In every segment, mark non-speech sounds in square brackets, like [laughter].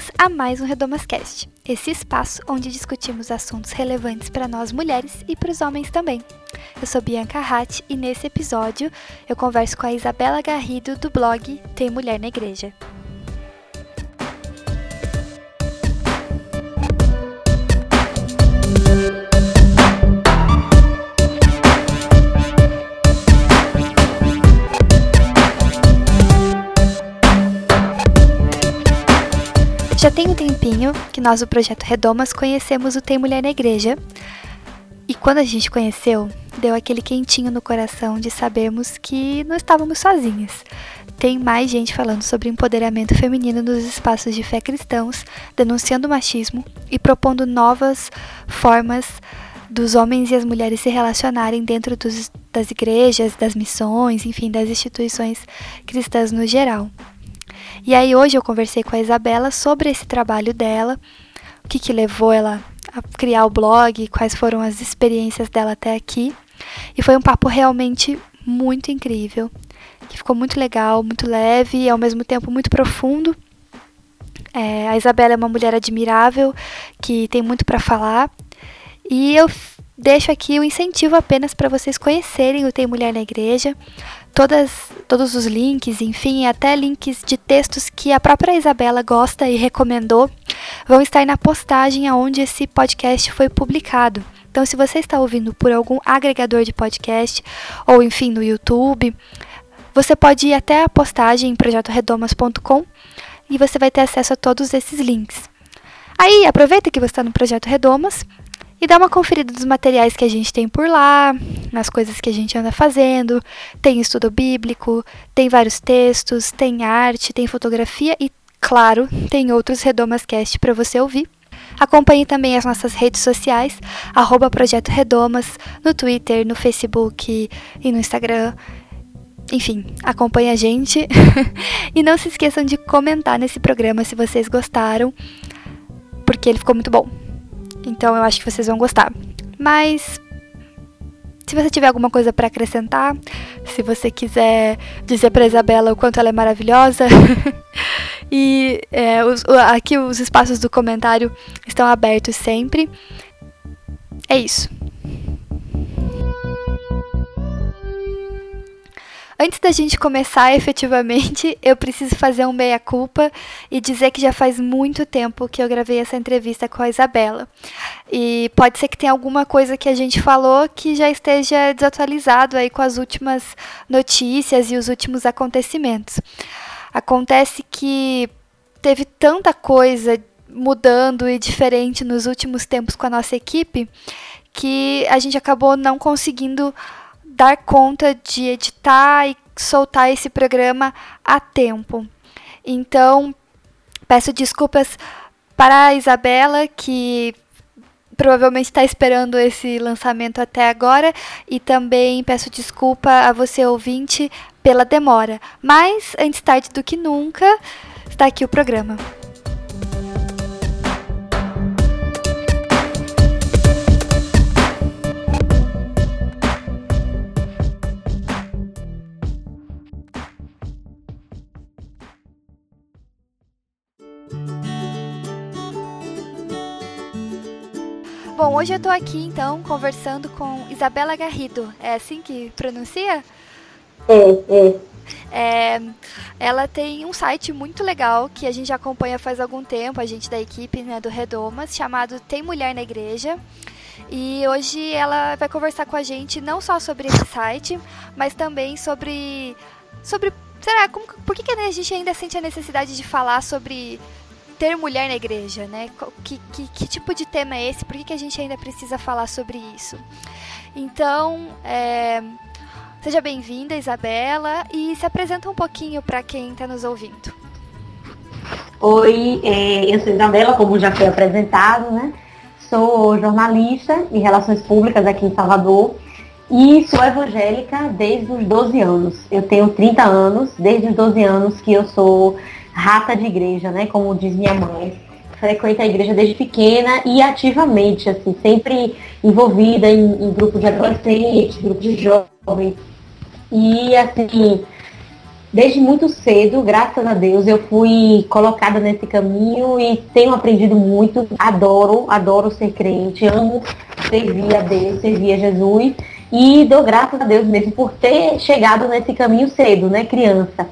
Bem-vindos a mais um Redomascast, esse espaço onde discutimos assuntos relevantes para nós mulheres e para os homens também. Eu sou Bianca Hatt e nesse episódio eu converso com a Isabela Garrido do blog Tem Mulher na Igreja. Já tem um tempinho que nós do Projeto Redomas conhecemos o Tem Mulher na Igreja. E quando a gente conheceu, deu aquele quentinho no coração de sabermos que não estávamos sozinhas. Tem mais gente falando sobre empoderamento feminino nos espaços de fé cristãos, denunciando o machismo e propondo novas formas dos homens e as mulheres se relacionarem dentro dos, das igrejas, das missões, enfim, das instituições cristãs no geral. E aí hoje eu conversei com a Isabela sobre esse trabalho dela, o que, que levou ela a criar o blog, quais foram as experiências dela até aqui. E foi um papo realmente muito incrível, que ficou muito legal, muito leve e ao mesmo tempo muito profundo. É, a Isabela é uma mulher admirável, que tem muito para falar. E eu deixo aqui o incentivo apenas para vocês conhecerem o Tem Mulher na Igreja, todas, todos os links, enfim, até links de textos que a própria Isabela gosta e recomendou, vão estar na postagem aonde esse podcast foi publicado. Então, se você está ouvindo por algum agregador de podcast ou enfim no YouTube, você pode ir até a postagem em projetoredomas.com e você vai ter acesso a todos esses links. Aí, aproveita que você está no Projeto Redomas e dá uma conferida dos materiais que a gente tem por lá, nas coisas que a gente anda fazendo. Tem estudo bíblico, tem vários textos, tem arte, tem fotografia e, claro, tem outros Redomascast para você ouvir. Acompanhe também as nossas redes sociais, arroba Projeto Redomas, no Twitter, no Facebook e no Instagram. Enfim, acompanhe a gente. [laughs] e não se esqueçam de comentar nesse programa se vocês gostaram, porque ele ficou muito bom. Então eu acho que vocês vão gostar. Mas se você tiver alguma coisa para acrescentar, se você quiser dizer para Isabela o quanto ela é maravilhosa, [laughs] e é, os, aqui os espaços do comentário estão abertos sempre. É isso. Antes da gente começar efetivamente, [laughs] eu preciso fazer um meia-culpa e dizer que já faz muito tempo que eu gravei essa entrevista com a Isabela. E pode ser que tenha alguma coisa que a gente falou que já esteja desatualizado aí com as últimas notícias e os últimos acontecimentos. Acontece que teve tanta coisa mudando e diferente nos últimos tempos com a nossa equipe que a gente acabou não conseguindo dar conta de editar e soltar esse programa a tempo. Então, peço desculpas para a Isabela, que provavelmente está esperando esse lançamento até agora, e também peço desculpa a você ouvinte pela demora. Mas, antes tarde do que nunca, está aqui o programa. Bom, hoje eu estou aqui então conversando com Isabela Garrido. É assim que pronuncia? É, é. É, ela tem um site muito legal que a gente acompanha faz algum tempo, a gente da equipe né, do Redomas, chamado Tem Mulher na Igreja. E hoje ela vai conversar com a gente não só sobre esse site, mas também sobre. sobre será, como, por que, que a gente ainda sente a necessidade de falar sobre ter mulher na igreja, né? Que, que, que tipo de tema é esse? Por que, que a gente ainda precisa falar sobre isso? Então, é, seja bem-vinda, Isabela, e se apresenta um pouquinho para quem está nos ouvindo. Oi, é, eu sou Isabela, como já foi apresentado, né? Sou jornalista em relações públicas aqui em Salvador E sou evangélica desde os 12 anos. Eu tenho 30 anos, desde os 12 anos que eu sou rata de igreja, né? Como diz minha mãe. Frequento a igreja desde pequena e ativamente, assim, sempre envolvida em, em grupos de adolescentes, grupos de jovens. E assim, desde muito cedo, graças a Deus, eu fui colocada nesse caminho e tenho aprendido muito. Adoro, adoro ser crente, amo servir a Deus, servir a Jesus. E dou graças a Deus mesmo por ter chegado nesse caminho cedo, né, criança.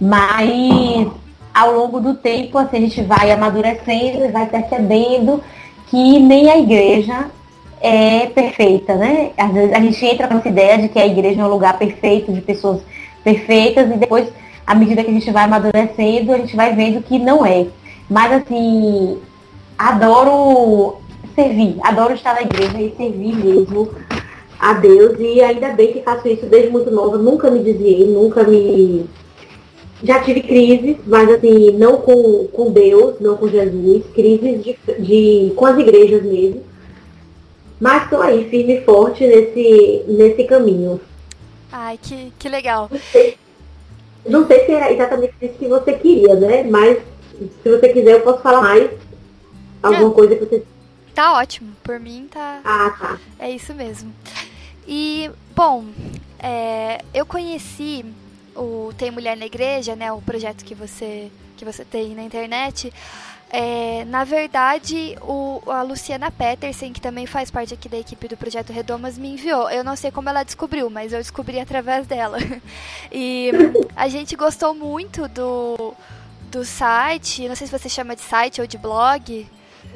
Mas ao longo do tempo, assim, a gente vai amadurecendo e vai percebendo que nem a igreja é perfeita, né? Às vezes a gente entra com essa ideia de que a igreja é um lugar perfeito, de pessoas perfeitas, e depois, à medida que a gente vai amadurecendo, a gente vai vendo que não é. Mas assim, adoro servir, adoro estar na igreja e servir mesmo a Deus. E ainda bem que faço isso desde muito nova, nunca me desviei, nunca me. Já tive crises, mas assim, não com, com Deus, não com Jesus, crises de, de, com as igrejas mesmo. Mas estou aí, firme e forte nesse, nesse caminho. Ai, que, que legal. Não sei, não sei se era exatamente isso que você queria, né? Mas se você quiser, eu posso falar mais. Alguma coisa que você. Tá ótimo. Por mim tá. Ah, tá. É isso mesmo. E, bom, é, eu conheci o Tem Mulher na Igreja, né? O projeto que você, que você tem na internet. É, na verdade, o, a Luciana Petersen, que também faz parte aqui da equipe do Projeto Redomas, me enviou. Eu não sei como ela descobriu, mas eu descobri através dela. [laughs] E a gente gostou muito do, do site, não sei se você chama de site ou de blog.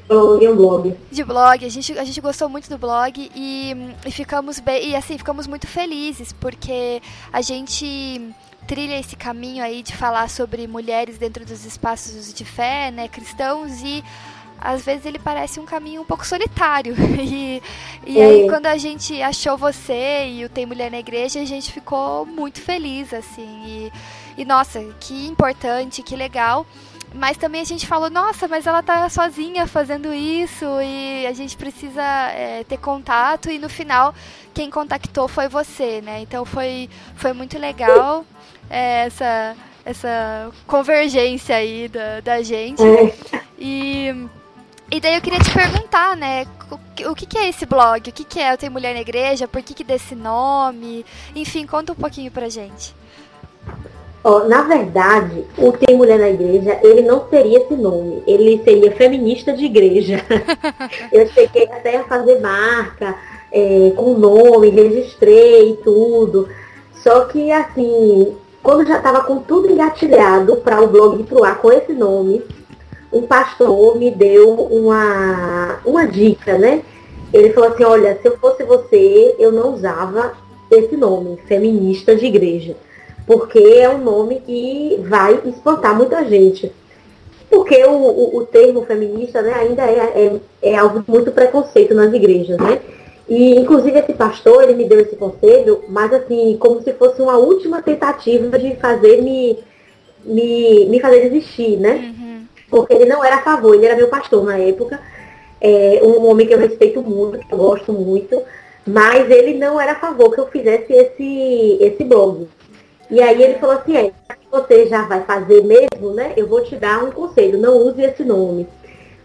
Blog é um blog. De blog, a gente, a gente gostou muito do blog e, e ficamos bem, e assim, ficamos muito felizes, porque a gente trilha esse caminho aí de falar sobre mulheres dentro dos espaços de fé, né, cristãos e às vezes ele parece um caminho um pouco solitário. [laughs] E, e aí, quando a gente achou você e o Tem Mulher na Igreja, a gente ficou muito feliz, assim. E, e nossa, que importante, que legal. Mas também a gente falou, nossa, mas ela tá sozinha fazendo isso e a gente precisa é, ter contato. E no final, quem contactou foi você, né? Então foi, foi muito legal é, essa, essa convergência aí da, da gente. E, e daí eu queria te perguntar, né? O que, que é esse blog? O que, que é Eu Tenho Mulher na Igreja? Por que, que desse nome? Enfim, conta um pouquinho pra gente. Oh, na verdade, o Tem Mulher na Igreja, ele não seria esse nome. Ele seria feminista de igreja. [laughs] eu cheguei até a fazer marca é, com nome, registrei tudo. Só que, assim, quando já estava com tudo engatilhado para o blog ir pro ar com esse nome, um pastor me deu uma, uma dica, né? Ele falou assim, olha, se eu fosse você, eu não usava esse nome, feminista de igreja porque é um nome que vai espantar muita gente. Porque o, o, o termo feminista né, ainda é, é, é, algo muito preconceito nas igrejas, né? E, inclusive, esse pastor, ele me deu esse conselho, mas assim, como se fosse uma última tentativa de fazer me, me, me fazer desistir, né? Uhum. Porque ele não era a favor, ele era meu pastor na época, é, um homem que eu respeito muito, que eu gosto muito, mas ele não era a favor que eu fizesse esse, esse blog. E aí ele falou assim, é, você já vai fazer mesmo, né? Eu vou te dar um conselho, não use esse nome.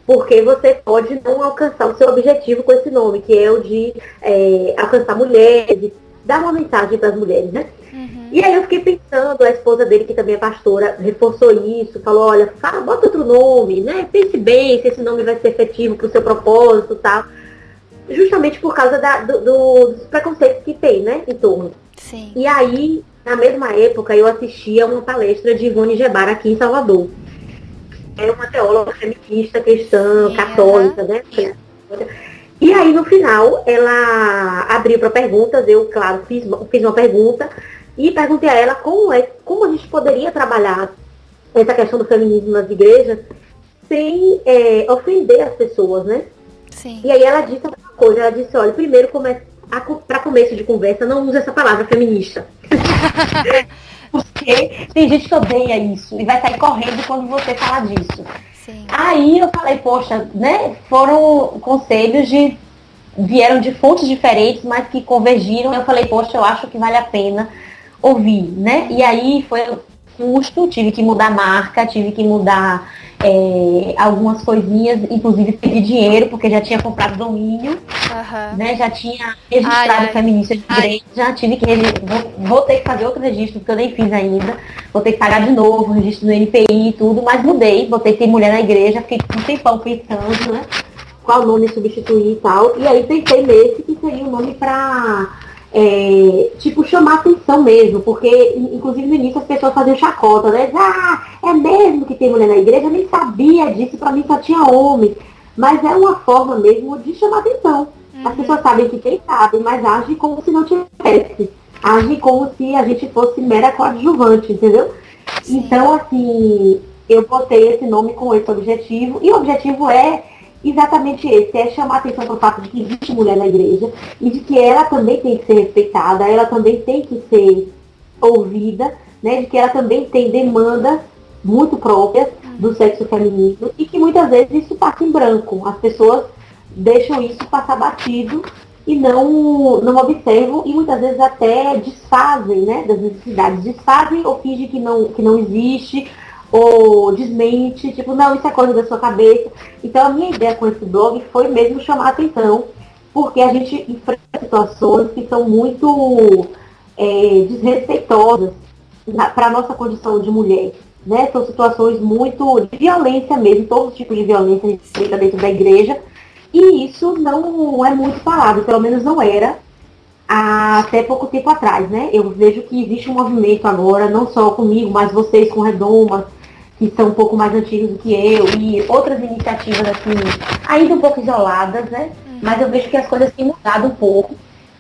Porque você pode não alcançar o seu objetivo com esse nome, que é o de é, alcançar mulheres, dar uma mensagem para as mulheres, né? Uhum. E aí eu fiquei pensando, a esposa dele, que também é pastora, reforçou isso, falou, olha, fala, bota outro nome, né? Pense bem se esse nome vai ser efetivo para o seu propósito e tal. Justamente por causa da, do, do, dos preconceitos que tem, né, em torno. Sim. E aí na mesma época, eu assistia uma palestra de Ivone Gebara aqui em Salvador. É uma teóloga feminista, cristã, Sim, católica, né? E aí, no final, ela abriu para perguntas. Eu, claro, fiz, fiz uma pergunta e perguntei a ela como, é, como a gente poderia trabalhar essa questão do feminismo nas igrejas sem é, ofender as pessoas, né? Sim. E aí ela disse uma coisa, ela disse, olha, primeiro para começo de conversa, não use essa palavra feminista. [laughs] Porque tem gente que odeia isso e vai sair correndo quando você falar disso. Sim. Aí eu falei, poxa, né? Foram conselhos de vieram de fontes diferentes, mas que convergiram. Eu falei, poxa, eu acho que vale a pena ouvir, né? E aí foi custo, tive que mudar marca, tive que mudar é, algumas coisinhas, inclusive perdi dinheiro, porque já tinha comprado domínio, uhum. né? Já tinha registrado ai, ai. feminista de direito, já tive que vou, vou, ter que fazer outro registro, porque eu nem fiz ainda. Vou ter que pagar de novo, registro no NPI e tudo, mas mudei, botei ter mulher na igreja, fiquei um tempão pensando, né? Qual nome substituir e tal. E aí pensei nesse que seria o nome para é, tipo, chamar atenção mesmo, porque, inclusive, no início as pessoas faziam chacota, né? Ah, é mesmo que tem mulher na igreja? Eu nem sabia disso, para mim só tinha homem. Mas é uma forma mesmo de chamar atenção. Uhum. As pessoas sabem que quem sabe, mas agem como se não tivesse. Agem como se a gente fosse mera coadjuvante, entendeu? Sim. Então, assim, eu botei esse nome com esse objetivo, e o objetivo é exatamente esse, é chamar atenção para o fato de que existe mulher na igreja e de que ela também tem que ser respeitada, ela também tem que ser ouvida, né, de que ela também tem demandas muito próprias do sexo feminino e que muitas vezes isso passa em branco. As pessoas deixam isso passar batido e não, não observam e muitas vezes até desfazem né, das necessidades, desfazem ou fingem que não, que não existe ou desmente, tipo, não, isso é coisa da sua cabeça. Então a minha ideia com esse blog foi mesmo chamar a atenção, porque a gente enfrenta situações que são muito é, desrespeitosas para a nossa condição de mulher. Né? São situações muito de violência mesmo, todo tipo de violência feita dentro da igreja. E isso não é muito falado, pelo menos não era até pouco tempo atrás, né? Eu vejo que existe um movimento agora, não só comigo, mas vocês com Redoma, que são um pouco mais antigos do que eu, e outras iniciativas assim, ainda um pouco isoladas, né? Uhum. Mas eu vejo que as coisas têm mudado um pouco.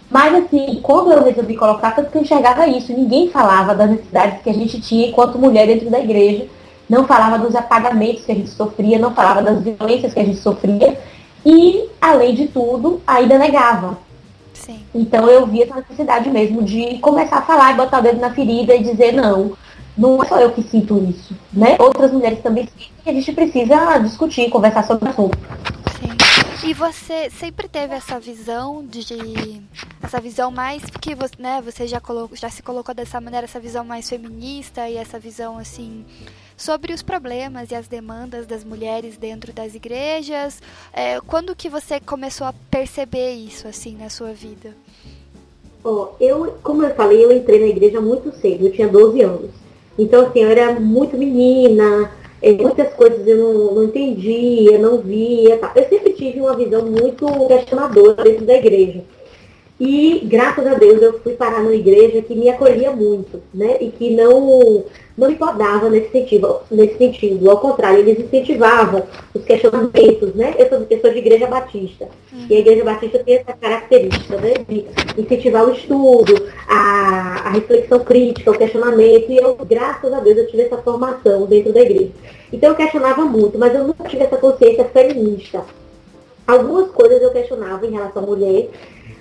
Mas assim, quando eu resolvi colocar, tanto que eu enxergava isso, ninguém falava das necessidades que a gente tinha enquanto mulher dentro da igreja, não falava dos apagamentos que a gente sofria, não falava das violências que a gente sofria, e, além de tudo, ainda negava. Sim. Então eu vi essa necessidade mesmo de começar a falar e botar o dedo na ferida e dizer não, não é só eu que sinto isso, né? Outras mulheres também sentem e a gente precisa discutir, conversar sobre o assunto. Sim. E você sempre teve essa visão de essa visão mais porque você, né, você já colocou, já se colocou dessa maneira essa visão mais feminista e essa visão assim sobre os problemas e as demandas das mulheres dentro das igrejas. É, quando que você começou a perceber isso assim na sua vida? Oh, eu, como eu falei, eu entrei na igreja muito cedo, eu tinha 12 anos. Então, assim, eu era muito menina, é, muitas coisas eu não, não entendia, não via. Tá. Eu sempre tive uma visão muito questionadora dentro da igreja. E graças a Deus eu fui parar numa igreja que me acolhia muito, né? E que não, não me podava nesse sentido, nesse sentido. Ao contrário, eles incentivavam os questionamentos, né? Eu sou, de igreja batista. E a igreja batista tem essa característica, né? De incentivar o estudo, a, a reflexão crítica, o questionamento. E eu, graças a Deus, eu tive essa formação dentro da igreja. Então eu questionava muito, mas eu nunca tive essa consciência feminista. Algumas coisas eu questionava em relação à mulher,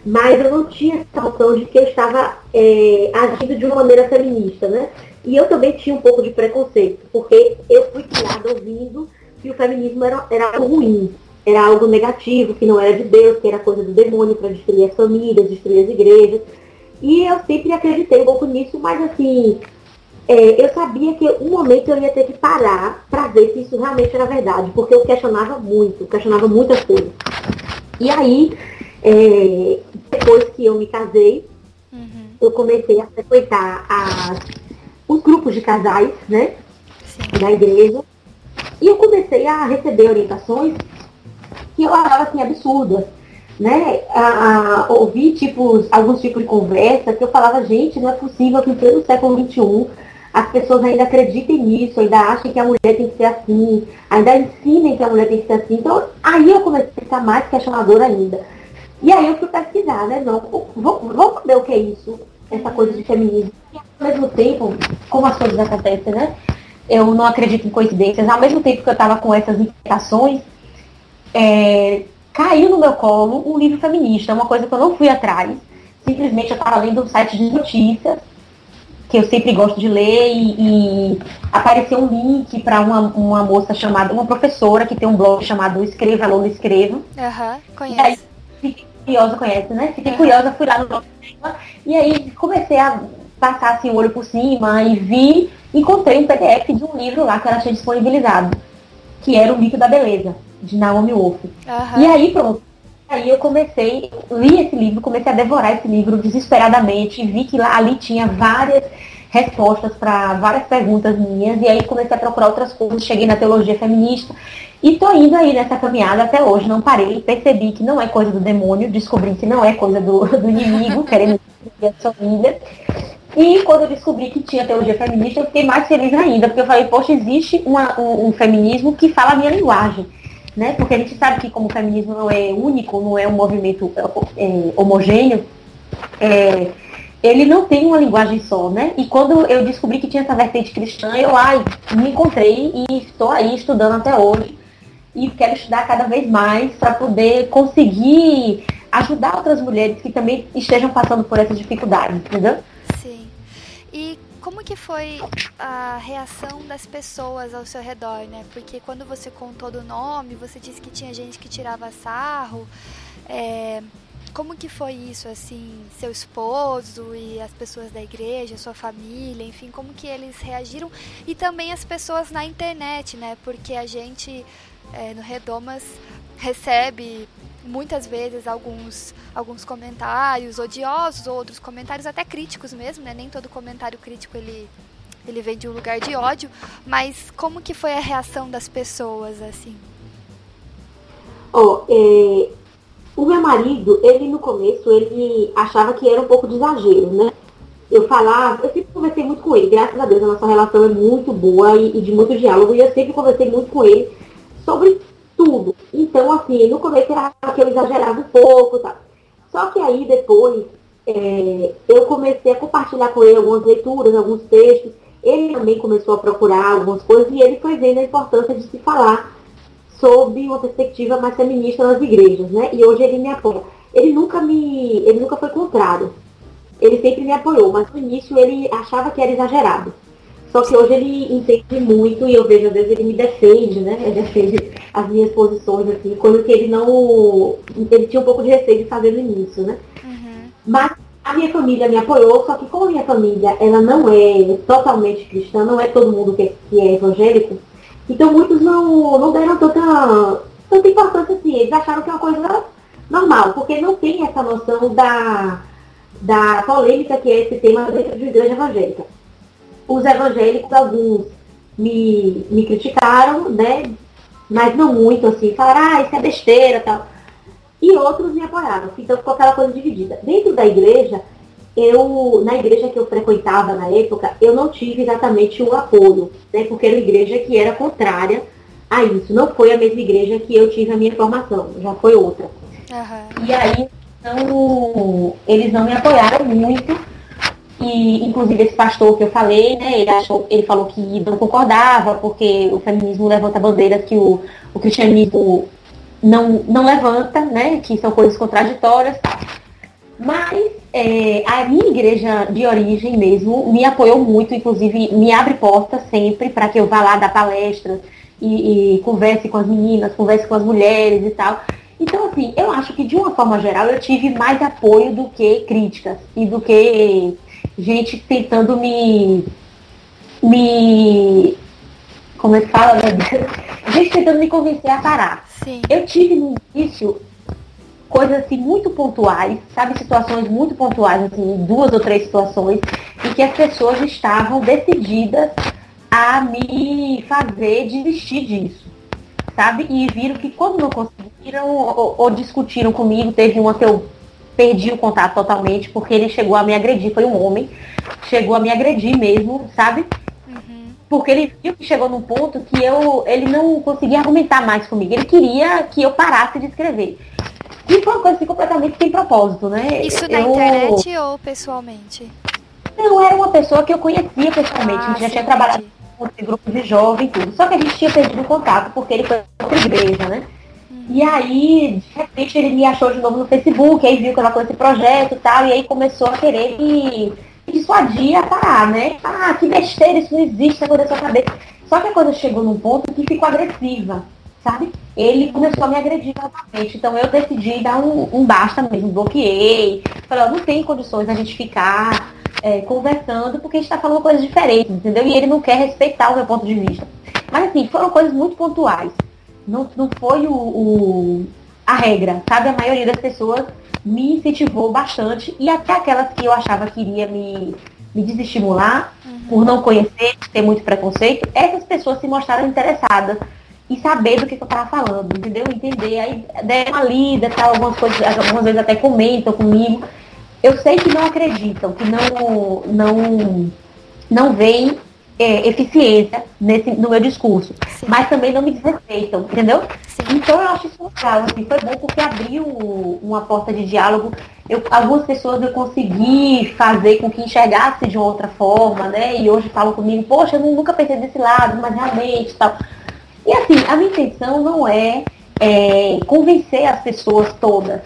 mas eu não tinha essa noção de que eu estava é, agindo de uma maneira feminista, né? E eu também tinha um pouco de preconceito, porque eu fui criada ouvindo que o feminismo era, era algo ruim, era algo negativo, que não era de Deus, que era coisa do demônio para destruir as famílias, destruir as igrejas. E eu sempre acreditei um pouco nisso, mas assim, é, eu sabia que um momento eu ia ter que parar para ver se isso realmente era verdade, porque eu questionava muito, questionava muitas coisas. E aí, é, depois que eu me casei, uhum. eu comecei a frequentar os grupos de casais, né? Sim. Da igreja. E eu comecei a receber orientações que eu achava assim absurdas. Né, a, a ouvir tipos, alguns tipos de conversa que eu falava, gente, não é possível que em pleno século XXI as pessoas ainda acreditem nisso, ainda achem que a mulher tem que ser assim, ainda ensinem que a mulher tem que ser assim. Então, aí eu comecei a ficar mais questionadora ainda. E aí eu fui pesquisar, né? Não, vamos saber o que é isso, essa coisa de feminismo. E ao mesmo tempo, como as coisas acontecem, né? Eu não acredito em coincidências. Ao mesmo tempo que eu estava com essas inquietações, é, caiu no meu colo um livro feminista, uma coisa que eu não fui atrás. Simplesmente eu estava lendo um site de notícias, que eu sempre gosto de ler, e, e apareceu um link para uma, uma moça chamada, uma professora que tem um blog chamado Escreva, Lola Escreva. Aham, uhum, conheço curiosa conhece, né? Fiquei curiosa, fui lá no blog e aí comecei a passar assim, o olho por cima e vi, encontrei um PDF de um livro lá que ela tinha disponibilizado, que era o Mito da Beleza, de Naomi Wolf. Uhum. E aí pronto. Aí eu comecei, li esse livro, comecei a devorar esse livro desesperadamente, e vi que lá ali tinha várias respostas para várias perguntas minhas, e aí comecei a procurar outras coisas, cheguei na teologia feminista, e tô indo aí nessa caminhada até hoje, não parei, percebi que não é coisa do demônio, descobri que não é coisa do, [laughs] do inimigo, querendo destruir a família. E quando eu descobri que tinha teologia feminista, eu fiquei mais feliz ainda, porque eu falei, poxa, existe uma, um, um, feminismo que fala a minha linguagem. Né? Porque a gente sabe que como o feminismo não é único, não é um movimento é, homogêneo, é, ele não tem uma linguagem só, né? E quando eu descobri que tinha essa vertente cristã, eu ai, me encontrei e estou aí estudando até hoje. E quero estudar cada vez mais para poder conseguir ajudar outras mulheres que também estejam passando por essas dificuldades, entendeu? Sim. E como que foi a reação das pessoas ao seu redor, né? Porque quando você contou do nome, você disse que tinha gente que tirava sarro. É, como que foi isso, assim, seu esposo e as pessoas da igreja, sua família, enfim, como que eles reagiram? E também as pessoas na internet, né? Porque a gente é, no Redomas recebe muitas vezes alguns, alguns comentários odiosos, outros comentários até críticos mesmo, né? Nem todo comentário crítico ele, ele vem de um lugar de ódio, mas como que foi a reação das pessoas, assim? Oh, é, o meu marido, ele no começo, ele achava que era um pouco de exagero, né? Eu falava, eu sempre conversei muito com ele, graças a Deus a nossa relação é muito boa e, e de muito diálogo, e eu sempre conversei muito com ele sobre tudo. Então, assim, no começo era que eu exagerava um pouco, tá? Só que aí depois é, eu comecei a compartilhar com ele algumas leituras, alguns textos. Ele também começou a procurar algumas coisas e ele foi vendo a importância de se falar sob uma perspectiva mais feminista nas igrejas, né? E hoje ele me apoia. Ele nunca me. ele nunca foi contrário. Ele sempre me apoiou, mas no início ele achava que era exagerado. Só que hoje ele entende muito e eu vejo, às vezes, ele me defende, né? Ele defende as minhas posições, assim, coisa que ele não. Ele tinha um pouco de receio de fazer no início, né? Uhum. Mas a minha família me apoiou, só que como a minha família ela não é totalmente cristã, não é todo mundo que é, que é evangélico, então muitos não, não deram tanta, tanta importância assim. Eles acharam que é uma coisa normal, porque não tem essa noção da, da polêmica que é esse tema dentro de igreja evangélica. Os evangélicos, alguns me, me criticaram, né? Mas não muito assim, falaram, ah, isso é besteira tal. E outros me apoiaram. Então ficou aquela coisa dividida. Dentro da igreja, eu, na igreja que eu frequentava na época, eu não tive exatamente o apoio, né? Porque era uma igreja que era contrária a isso. Não foi a mesma igreja que eu tive a minha formação, já foi outra. Uhum. E aí, então, eles não me apoiaram muito. E, inclusive, esse pastor que eu falei, né, ele, achou, ele falou que não concordava, porque o feminismo levanta bandeiras que o, o cristianismo não, não levanta, né, que são coisas contraditórias. Mas é, a minha igreja de origem mesmo me apoiou muito, inclusive me abre porta sempre para que eu vá lá dar palestras e, e, converse com as meninas, converse com as mulheres e tal. Então, assim, eu acho que de uma forma geral eu tive mais apoio do que críticas e do que gente tentando me. me. como é que fala, meu Deus? [laughs] Gente tentando me convencer a parar. Sim. Eu tive no início coisas assim muito pontuais, sabe, situações muito pontuais, assim, duas ou três situações, em que as pessoas estavam decididas a me fazer desistir disso, sabe? E viram que quando não conseguiram ou, ou discutiram comigo, teve uma que eu perdi o contato totalmente, porque ele chegou a me agredir, foi um homem, chegou a me agredir mesmo, sabe? Uhum. Porque ele viu que chegou num ponto que eu, ele não conseguia argumentar mais comigo. Ele queria que eu parasse de escrever. E foi uma coisa assim, completamente sem propósito, né? Isso na eu... internet ou pessoalmente? Não, era uma pessoa que eu conhecia pessoalmente. Ah, a gente já tinha trabalhado com esse grupo de jovens e tudo. Só que a gente tinha perdido o contato porque ele foi para outra igreja, né? E aí, de repente, ele me achou de novo no Facebook, aí viu que eu com esse projeto e tal, e aí começou a querer me, dissuadir a parar, né? Ah, que besteira, isso não existe, isso na sua cabeça. Só que a coisa chegou num ponto que ficou agressiva sabe? Ele começou a me agredir novamente. Então eu decidi dar um, um basta mesmo, bloqueei. Falei, não tem condições da gente ficar é, conversando porque a gente está falando coisas diferentes, entendeu? E ele não quer respeitar o meu ponto de vista. Mas assim, foram coisas muito pontuais. Não, não foi o, o a regra, sabe? A maioria das pessoas me incentivou bastante e até aquelas que eu achava que iria me, me desestimular uhum. por não conhecer, ter muito preconceito, essas pessoas se mostraram interessadas e saber do que, que eu estava falando, entendeu? Entender, aí der uma lida, tal, algumas coisas, algumas vezes até comentam comigo. Eu sei que não acreditam, que não, não, não veem é, eficiência nesse, no meu discurso, Sim. mas também não me desrespeitam, entendeu? Sim. Então eu acho isso legal, assim, foi bom porque abriu uma porta de diálogo. Eu, algumas pessoas eu consegui fazer com que enxergasse de uma outra forma, né? E hoje falam comigo, poxa, eu nunca pensei desse lado, mas realmente tal. E assim, a minha intenção não é, é convencer as pessoas todas,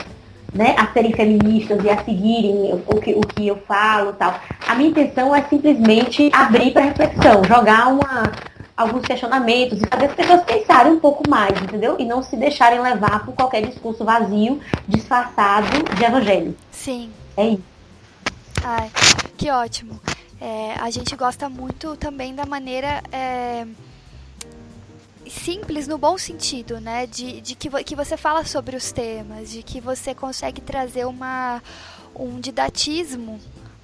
né, a serem feministas e a seguirem o que, o que eu falo tal. A minha intenção é simplesmente abrir para reflexão, jogar uma, alguns questionamentos e fazer as pessoas pensarem um pouco mais, entendeu? E não se deixarem levar por qualquer discurso vazio, disfarçado de evangelho. Sim. É isso. Ai, que ótimo. É, a gente gosta muito também da maneira. É simples no bom sentido, né? De, de que, que você fala sobre os temas, de que você consegue trazer uma, um didatismo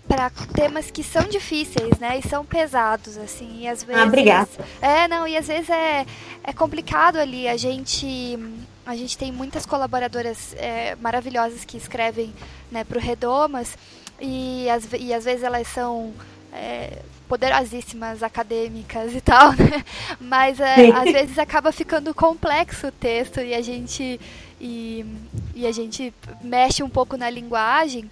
para temas que são difíceis, né? E são pesados, assim. E às ah, vezes. Ah, obrigada. É, não, e às vezes é, é complicado ali. A gente. A gente tem muitas colaboradoras é, maravilhosas que escrevem né, para o Redomas e, as, e às vezes elas são é, poderosíssimas acadêmicas e tal, [laughs] né? Mas é, às vezes acaba ficando complexo o texto e a gente e, e a gente mexe um pouco na linguagem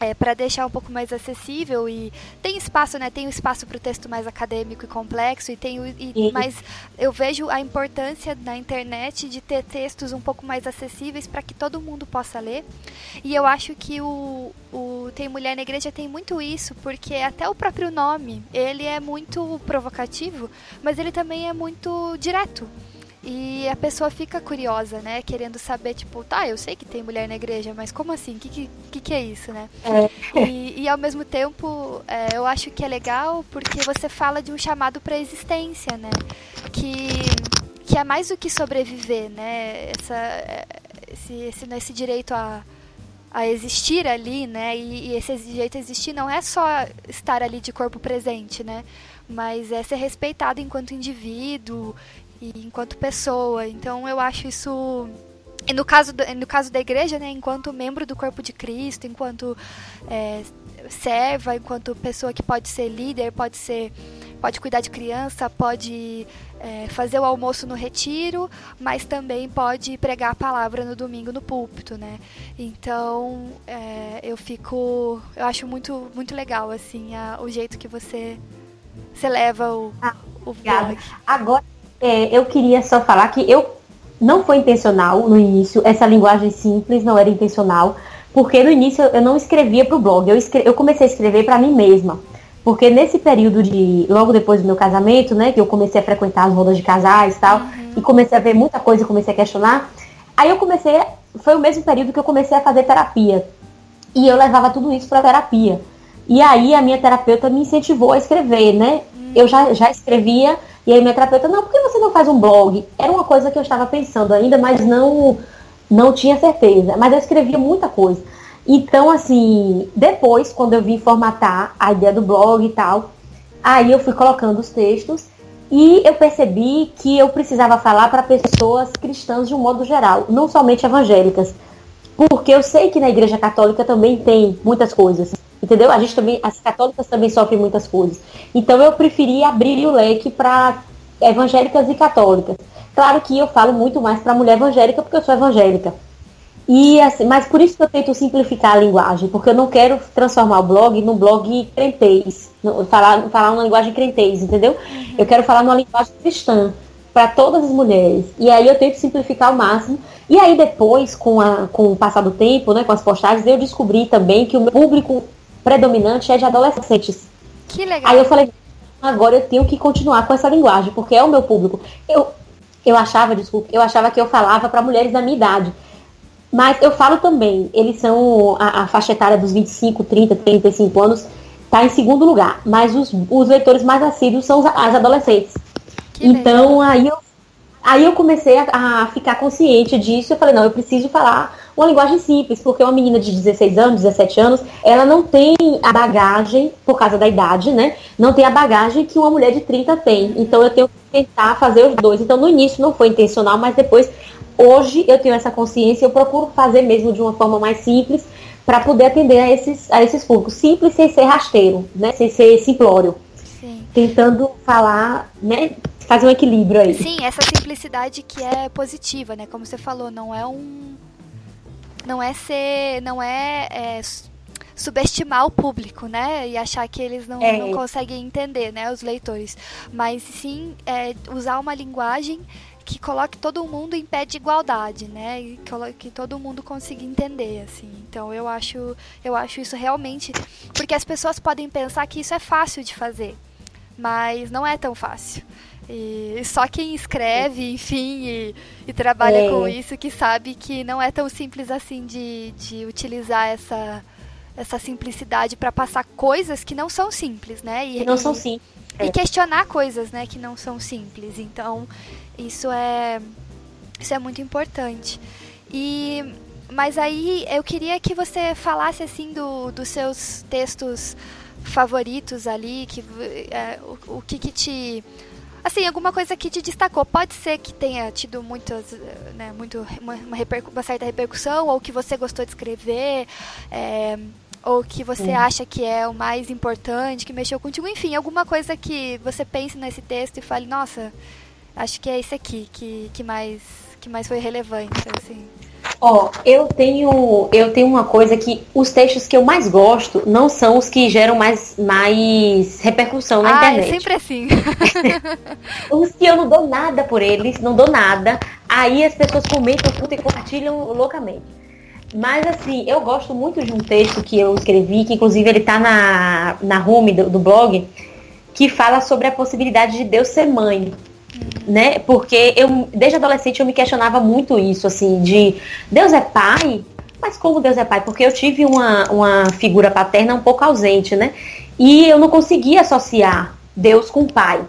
é, para deixar um pouco mais acessível e tem espaço, né? Tem o espaço para o texto mais acadêmico e complexo e tem o, e, mas eu vejo a importância na internet de ter textos um pouco mais acessíveis para que todo mundo possa ler. E eu acho que o, o Tem Mulher na Igreja tem muito isso, porque até o próprio nome, ele é muito provocativo, mas ele também é muito direto. E a pessoa fica curiosa, né? Querendo saber, tipo, tá, eu sei que tem mulher na igreja, mas como assim? O que, que, que é isso, né? É. E, e ao mesmo tempo, é, eu acho que é legal porque você fala de um chamado para existência, né? Que, que é mais do que sobreviver, né? Essa, esse, esse, esse direito a, a existir ali, né? E, e esse direito a existir não é só estar ali de corpo presente, né? Mas é ser respeitado enquanto indivíduo e enquanto pessoa. Então eu acho isso e no caso, do, no caso da igreja, né, enquanto membro do corpo de Cristo, enquanto é, serva, enquanto pessoa que pode ser líder, pode ser, pode cuidar de criança, pode é, fazer o almoço no retiro, mas também pode pregar a palavra no domingo no púlpito, né? Então é, eu fico, eu acho muito, muito legal assim a, o jeito que você, você leva o, ah, o blog. Agora é, eu queria só falar que eu não foi intencional no início, essa linguagem simples não era intencional, porque no início eu não escrevia para o blog, eu, escre eu comecei a escrever para mim mesma. Porque nesse período de, logo depois do meu casamento, né, que eu comecei a frequentar as rodas de casais e tal, uhum. e comecei a ver muita coisa e comecei a questionar, aí eu comecei, foi o mesmo período que eu comecei a fazer terapia. E eu levava tudo isso para terapia. E aí a minha terapeuta me incentivou a escrever, né? Eu já, já escrevia, e aí minha terapeuta, não, por que você não faz um blog? Era uma coisa que eu estava pensando ainda, mas não, não tinha certeza. Mas eu escrevia muita coisa. Então, assim, depois, quando eu vim formatar a ideia do blog e tal, aí eu fui colocando os textos e eu percebi que eu precisava falar para pessoas cristãs de um modo geral, não somente evangélicas. Porque eu sei que na igreja católica também tem muitas coisas. Entendeu? A gente também, as católicas também sofrem muitas coisas. Então eu preferi abrir o leque para evangélicas e católicas. Claro que eu falo muito mais para mulher evangélica porque eu sou evangélica. E assim, mas por isso que eu tento simplificar a linguagem, porque eu não quero transformar o blog num blog crentez, falar, falar uma linguagem crentez, entendeu? Uhum. Eu quero falar numa linguagem cristã para todas as mulheres. E aí eu tento simplificar ao máximo. E aí depois, com, a, com o passar do tempo, né, com as postagens, eu descobri também que o meu público predominante é de adolescentes. Que legal. Aí eu falei, agora eu tenho que continuar com essa linguagem, porque é o meu público. Eu, eu achava, desculpa, eu achava que eu falava para mulheres da minha idade. Mas eu falo também, eles são a, a, faixa etária dos 25, 30, 35 anos, tá em segundo lugar. Mas os, os leitores mais assíduos são as adolescentes. Que então aí eu, aí eu comecei a, a, ficar consciente disso. Eu falei, não, eu preciso falar uma linguagem simples, porque uma menina de 16 anos, 17 anos, ela não tem a bagagem, por causa da idade, né? Não tem a bagagem que uma mulher de 30 tem. Então eu tenho que tentar fazer os dois. Então no início não foi intencional, mas depois Hoje eu tenho essa consciência, eu procuro fazer mesmo de uma forma mais simples para poder atender a esses, a esses públicos. Simples sem ser rasteiro, né? Sem ser simplório. Sim. Tentando falar, né? Fazer um equilíbrio aí. Sim, essa simplicidade que é positiva, né? Como você falou, não é um. Não é ser. Não é, é subestimar o público, né? E achar que eles não, é. não conseguem entender, né? Os leitores. Mas sim é, usar uma linguagem que coloque todo mundo em pé de igualdade, né? E que todo mundo consiga entender, assim. Então eu acho, eu acho isso realmente, porque as pessoas podem pensar que isso é fácil de fazer, mas não é tão fácil. E só quem escreve, enfim, e, e trabalha é. com isso que sabe que não é tão simples assim de, de utilizar essa, essa simplicidade para passar coisas que não são simples, né? E, não e, são simples. E é. questionar coisas, né, que não são simples. Então, isso é isso é muito importante. E mas aí eu queria que você falasse assim do, dos seus textos favoritos ali, que é, o, o que, que te assim alguma coisa que te destacou. Pode ser que tenha tido muitas, né, muito uma, uma, uma certa repercussão ou que você gostou de escrever. É, ou que você acha que é o mais importante, que mexeu contigo, enfim, alguma coisa que você pense nesse texto e fale, nossa, acho que é esse aqui que, que, mais, que mais foi relevante, assim. Ó, oh, eu tenho eu tenho uma coisa que os textos que eu mais gosto não são os que geram mais, mais repercussão na ah, internet. É sempre assim. [laughs] os que eu não dou nada por eles, não dou nada. Aí as pessoas comentam, e compartilham loucamente. Mas assim, eu gosto muito de um texto que eu escrevi, que inclusive ele está na, na home do, do blog, que fala sobre a possibilidade de Deus ser mãe né? Porque eu, desde adolescente, eu me questionava muito isso, assim, de Deus é pai? Mas como Deus é pai? Porque eu tive uma, uma figura paterna um pouco ausente, né? E eu não conseguia associar Deus com pai.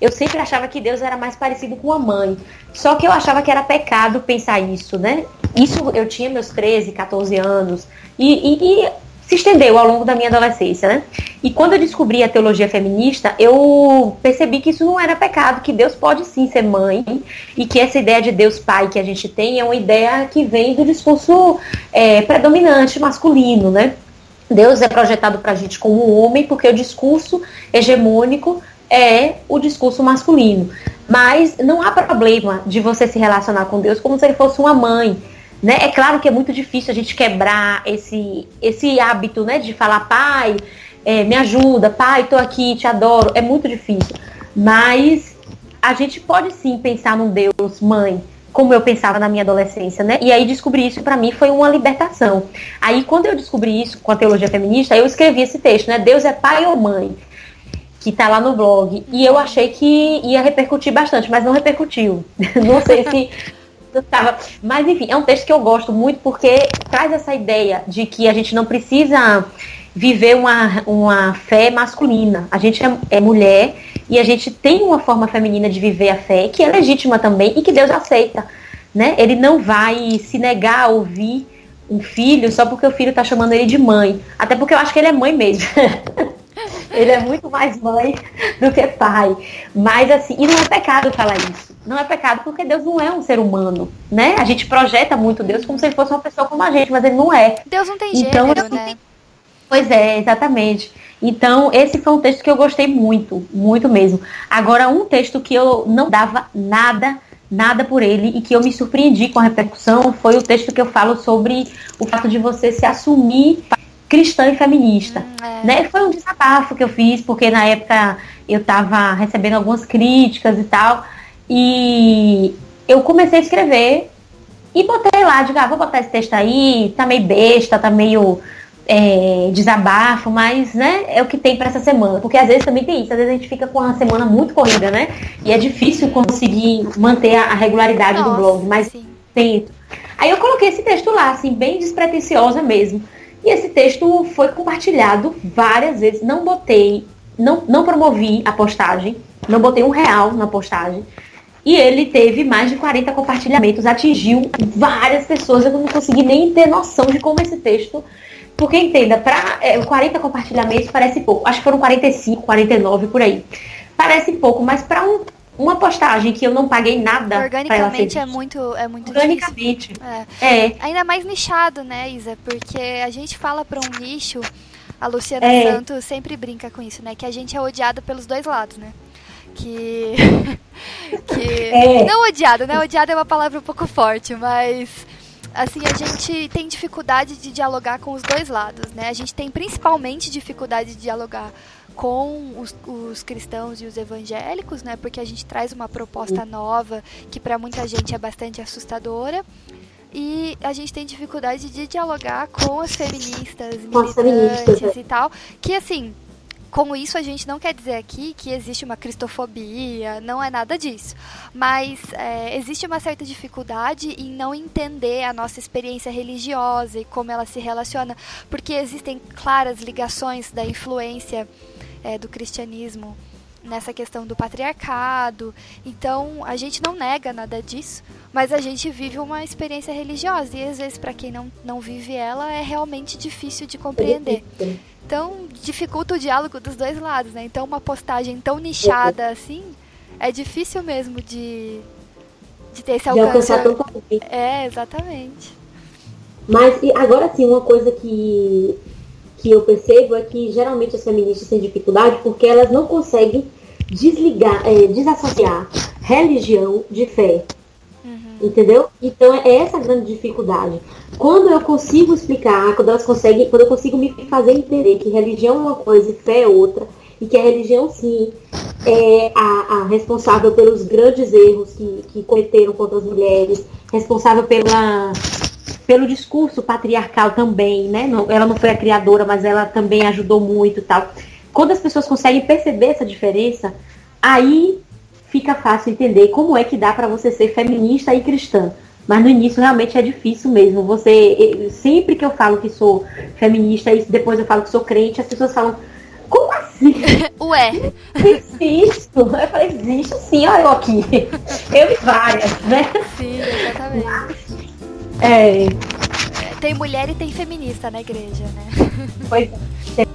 Eu sempre achava que Deus era mais parecido com a mãe. Só que eu achava que era pecado pensar isso, né? Isso eu tinha meus 13, 14 anos. E, e, e se estendeu ao longo da minha adolescência, né? E quando eu descobri a teologia feminista, eu percebi que isso não era pecado, que Deus pode sim ser mãe e que essa ideia de Deus pai que a gente tem é uma ideia que vem do discurso é, predominante masculino, né? Deus é projetado para a gente como um homem porque o discurso hegemônico é o discurso masculino. Mas não há problema de você se relacionar com Deus como se ele fosse uma mãe né? É claro que é muito difícil a gente quebrar esse, esse hábito né, de falar, pai, é, me ajuda, pai, tô aqui, te adoro. É muito difícil. Mas a gente pode sim pensar num Deus, mãe, como eu pensava na minha adolescência, né? E aí descobrir isso para mim foi uma libertação. Aí quando eu descobri isso com a teologia feminista, eu escrevi esse texto, né? Deus é pai ou mãe? Que tá lá no blog. E eu achei que ia repercutir bastante, mas não repercutiu. [laughs] não sei se Tava. Mas enfim, é um texto que eu gosto muito porque traz essa ideia de que a gente não precisa viver uma, uma fé masculina. A gente é, é mulher e a gente tem uma forma feminina de viver a fé que é legítima também e que Deus aceita. Né? Ele não vai se negar a ouvir um filho só porque o filho está chamando ele de mãe. Até porque eu acho que ele é mãe mesmo. [laughs] ele é muito mais mãe do que pai. Mas assim, e não é pecado falar isso. Não é pecado porque Deus não é um ser humano, né? A gente projeta muito Deus como se ele fosse uma pessoa como a gente, mas ele não é. Deus não tem então, gênero, assim, né? Pois é, exatamente. Então, esse foi um texto que eu gostei muito, muito mesmo. Agora, um texto que eu não dava nada, nada por ele e que eu me surpreendi com a repercussão foi o texto que eu falo sobre o fato de você se assumir cristã e feminista. Hum, é. né? Foi um desabafo que eu fiz, porque na época eu estava recebendo algumas críticas e tal. E eu comecei a escrever e botei lá, digo, ah, vou botar esse texto aí, tá meio besta, tá meio é, desabafo, mas né, é o que tem para essa semana. Porque às vezes também tem isso, às vezes a gente fica com uma semana muito corrida, né? E é difícil conseguir manter a, regularidade Nossa, do blog, mas sim. tento. Aí eu coloquei esse texto lá, assim, bem despretensiosa mesmo. E esse texto foi compartilhado várias vezes. Não botei, não, não promovi a postagem, não botei um real na postagem. E ele teve mais de 40 compartilhamentos, atingiu várias pessoas. Eu não consegui nem ter noção de como esse texto. Porque entenda, para é, 40 compartilhamentos parece pouco. Acho que foram 45, 49 por aí. Parece pouco, mas para um, uma postagem que eu não paguei nada. Organicamente é muito, é muito Organicamente. É. é. Ainda mais nichado, né, Isa? Porque a gente fala para um nicho. A Luciana é. Santos sempre brinca com isso, né? Que a gente é odiada pelos dois lados, né? Que. [laughs] que é. Não odiada, né? Odiada é uma palavra um pouco forte, mas assim, a gente tem dificuldade de dialogar com os dois lados, né? A gente tem principalmente dificuldade de dialogar com os, os, cristãos e os evangélicos, né? Porque a gente traz uma proposta nova que para muita gente é bastante assustadora. E a gente tem dificuldade de dialogar com as feministas, militantes e tal, que assim, com isso, a gente não quer dizer aqui que existe uma cristofobia, não é nada disso. Mas é, existe uma certa dificuldade em não entender a nossa experiência religiosa e como ela se relaciona, porque existem claras ligações da influência é, do cristianismo nessa questão do patriarcado. Então, a gente não nega nada disso, mas a gente vive uma experiência religiosa e às vezes para quem não, não vive ela é realmente difícil de compreender. Então, dificulta o diálogo dos dois lados, né? Então, uma postagem tão nichada assim é difícil mesmo de, de ter esse alcance. É, exatamente. Mas agora sim, uma coisa que, que eu percebo é que geralmente as feministas têm dificuldade porque elas não conseguem desligar, é, desassociar religião de fé. Entendeu? Então é essa a grande dificuldade. Quando eu consigo explicar, quando elas conseguem, quando eu consigo me fazer entender que religião é uma coisa e fé é outra, e que a religião sim é a, a responsável pelos grandes erros que, que cometeram contra as mulheres, responsável pela, pelo discurso patriarcal também, né? Não, ela não foi a criadora, mas ela também ajudou muito tal. Quando as pessoas conseguem perceber essa diferença, aí fica fácil entender como é que dá para você ser feminista e cristã. Mas no início realmente é difícil mesmo. Você sempre que eu falo que sou feminista e depois eu falo que sou crente, as pessoas falam como assim? [laughs] Ué. Existo. Eu falei, existe sim, olha eu aqui. [laughs] Eu e várias, né? Sim, exatamente. É. Tem mulher e tem feminista na igreja, né? Pois é.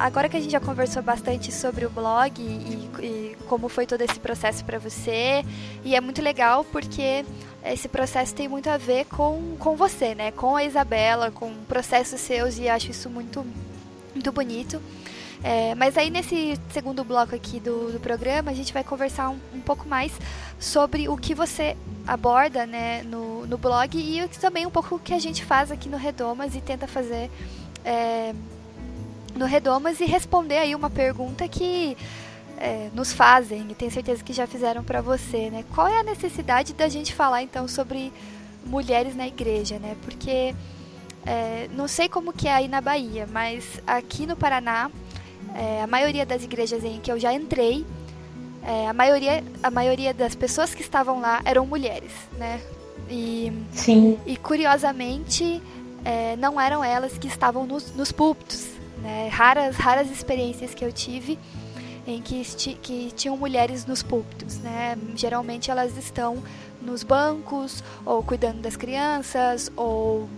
Agora que a gente já conversou bastante sobre o blog e, e como foi todo esse processo para você, e é muito legal porque esse processo tem muito a ver com, com você, né? Com a Isabela, com processos seus, e acho isso muito, muito bonito. É, mas aí nesse segundo bloco aqui do, do programa, a gente vai conversar um, um, pouco mais sobre o que você aborda né, no, no blog e também um pouco o que a gente faz aqui no Redomas e tenta fazer. É, no Redomas e responder aí uma pergunta que é, nos fazem e tenho certeza que já fizeram para você, né? Qual é a necessidade da gente falar então sobre mulheres na igreja, né? Porque é, não sei como que é aí na Bahia, mas aqui no Paraná é, a maioria das igrejas em que eu já entrei, é, a maioria a maioria das pessoas que estavam lá eram mulheres, né? E, Sim. E curiosamente é, não eram elas que estavam nos, nos púlpitos. Né? Raras, raras experiências que eu tive em que, que tinham mulheres nos púlpitos. Né? Geralmente elas estão nos bancos, ou cuidando das crianças, ou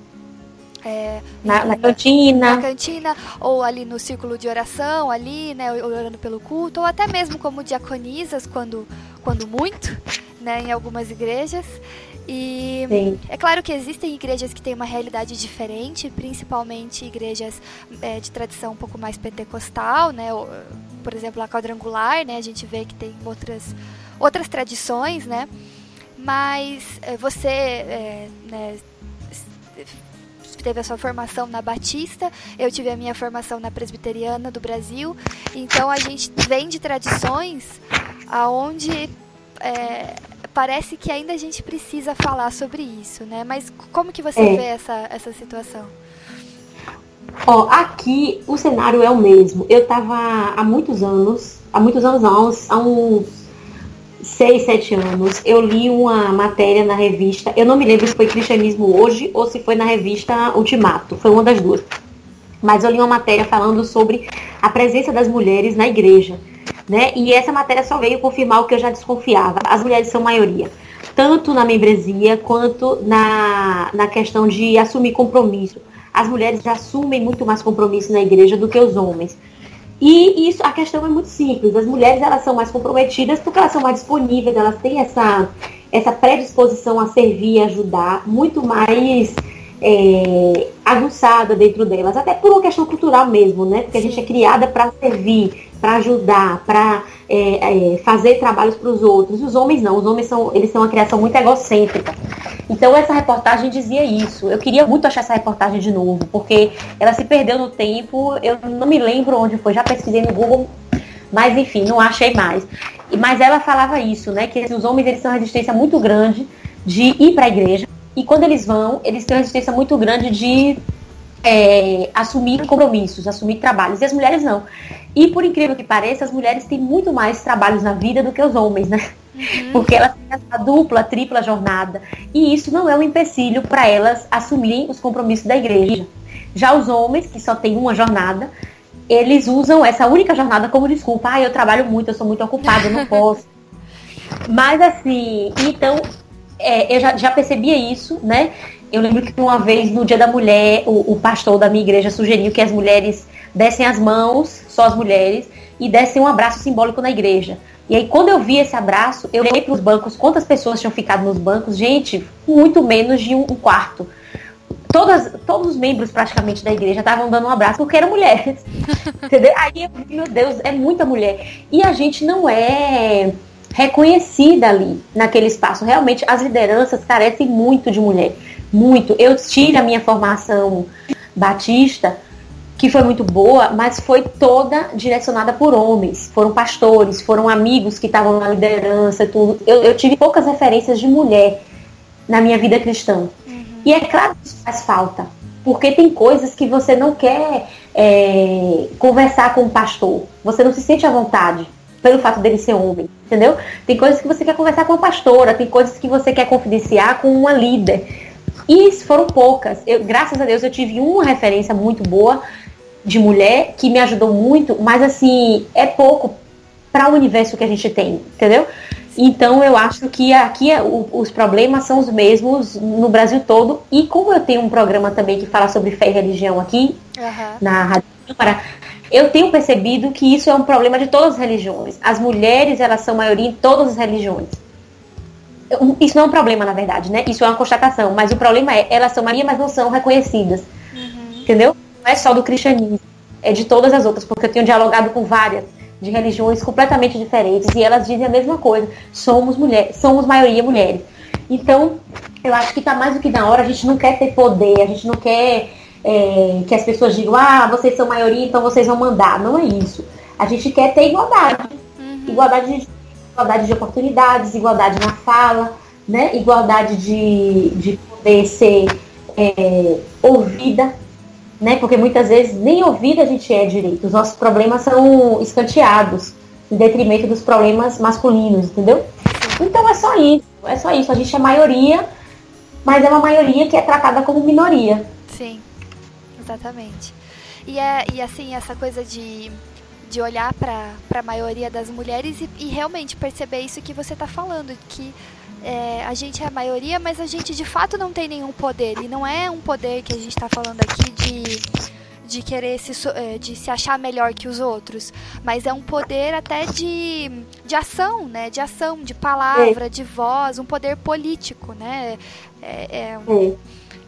é, na, na, cantina. Na cantina, ou ali no círculo de oração, ali, né, orando pelo culto, ou até mesmo como diaconisas, quando, quando muito, né, em algumas igrejas. E Sim. é claro que existem igrejas que têm uma realidade diferente, principalmente igrejas é, de tradição um pouco mais pentecostal, né? Por exemplo, a quadrangular, né? A gente vê que tem outras, outras tradições, né? Mas é, você é, né, teve a sua formação na Batista, eu tive a minha formação na Presbiteriana do Brasil. Então a gente vem de tradições aonde é, parece que ainda a gente precisa falar sobre isso, né? Mas como que você é. vê essa, essa situação? Ó, aqui o cenário é o mesmo. Eu estava há muitos anos, há muitos anos não, há uns seis, sete anos, eu li uma matéria na revista, eu não me lembro se foi Cristianismo Hoje ou se foi na revista Ultimato, foi uma das duas. Mas eu li uma matéria falando sobre a presença das mulheres na igreja. Né? E essa matéria só veio confirmar o que eu já desconfiava. As mulheres são maioria, tanto na membresia quanto na, na questão de assumir compromisso. As mulheres assumem muito mais compromisso na igreja do que os homens. E isso, a questão é muito simples. As mulheres elas são mais comprometidas porque elas são mais disponíveis, elas têm essa, essa predisposição a servir, ajudar, muito mais é, aguçada dentro delas, até por uma questão cultural mesmo, né? Porque a gente é criada para servir, para ajudar, para é, é, fazer trabalhos para os outros. Os homens não, os homens são, eles são uma criação muito egocêntrica. Então essa reportagem dizia isso. Eu queria muito achar essa reportagem de novo, porque ela se perdeu no tempo. Eu não me lembro onde foi, já pesquisei no Google, mas enfim, não achei mais. Mas ela falava isso, né? Que os homens eles têm uma resistência muito grande de ir para a igreja e quando eles vão, eles têm uma resistência muito grande de é, assumir compromissos, assumir trabalhos. E as mulheres não. E por incrível que pareça, as mulheres têm muito mais trabalhos na vida do que os homens, né? Uhum. Porque elas têm a dupla, tripla jornada. E isso não é um empecilho para elas assumirem os compromissos da igreja. Já os homens, que só têm uma jornada, eles usam essa única jornada como desculpa. Ah, eu trabalho muito, eu sou muito ocupado, eu não [laughs] posso. Mas assim, então é, eu já, já percebia isso, né? Eu lembro que uma vez, no Dia da Mulher, o, o, pastor da minha igreja sugeriu que as mulheres dessem as mãos, só as mulheres, e dessem um abraço simbólico na igreja. E aí, quando eu vi esse abraço, eu olhei para os bancos, quantas pessoas tinham ficado nos bancos? Gente, muito menos de um, um quarto. Todas, todos os membros praticamente da igreja estavam dando um abraço porque eram mulheres. [laughs] Entendeu? Aí, meu Deus, é muita mulher. E a gente não é reconhecida ali, naquele espaço. Realmente, as lideranças carecem muito de mulher. Muito. Eu tive a minha formação batista, que foi muito boa, mas foi toda direcionada por homens. Foram pastores, foram amigos que estavam na liderança, tudo. Eu, eu tive poucas referências de mulher na minha vida cristã. Uhum. E é claro que isso faz falta. Porque tem coisas que você não quer é, conversar com o pastor. Você não se sente à vontade pelo fato dele ser homem, entendeu? Tem coisas que você quer conversar com a pastora, tem coisas que você quer confidenciar com uma líder. E foram poucas. Eu, graças a Deus eu tive uma referência muito boa de mulher que me ajudou muito, mas assim, é pouco para o universo que a gente tem, entendeu? Então eu acho que aqui é, os problemas são os mesmos no Brasil todo. E como eu tenho um programa também que fala sobre fé e religião aqui uhum. na Rádio Câmara, eu tenho percebido que isso é um problema de todas as religiões. As mulheres, elas são maioria em todas as religiões. Isso não é um problema, na verdade, né? Isso é uma constatação. Mas o problema é, elas são maioria, mas não são reconhecidas. Uhum. Entendeu? Não é só do cristianismo. É de todas as outras, porque eu tenho dialogado com várias de religiões completamente diferentes e elas dizem a mesma coisa. Somos mulheres, somos maioria mulheres. Então, eu acho que está mais do que na hora, a gente não quer ter poder, a gente não quer é, que as pessoas digam, ah, vocês são maioria, então vocês vão mandar. Não é isso. A gente quer ter igualdade. Uhum. Igualdade, de, igualdade de oportunidades, igualdade na fala, né? igualdade de, de poder ser é, ouvida, né? Porque muitas vezes nem ouvida a gente é direito. Os nossos problemas são escanteados em detrimento dos problemas masculinos, entendeu? Então é só isso, é só isso. A gente é maioria, mas é uma maioria que é tratada como minoria. Sim, exatamente. E, é, e assim, essa coisa de, de olhar para a maioria das mulheres e, e, realmente perceber isso que você está falando, que é, a gente é a maioria, mas a gente de fato não tem nenhum poder. E não é um poder que a gente está falando aqui de de querer se, é, de se achar melhor que os outros, mas é um poder até de, de ação, né? De ação, de palavra, é. de voz, um poder político, né? É, é, é.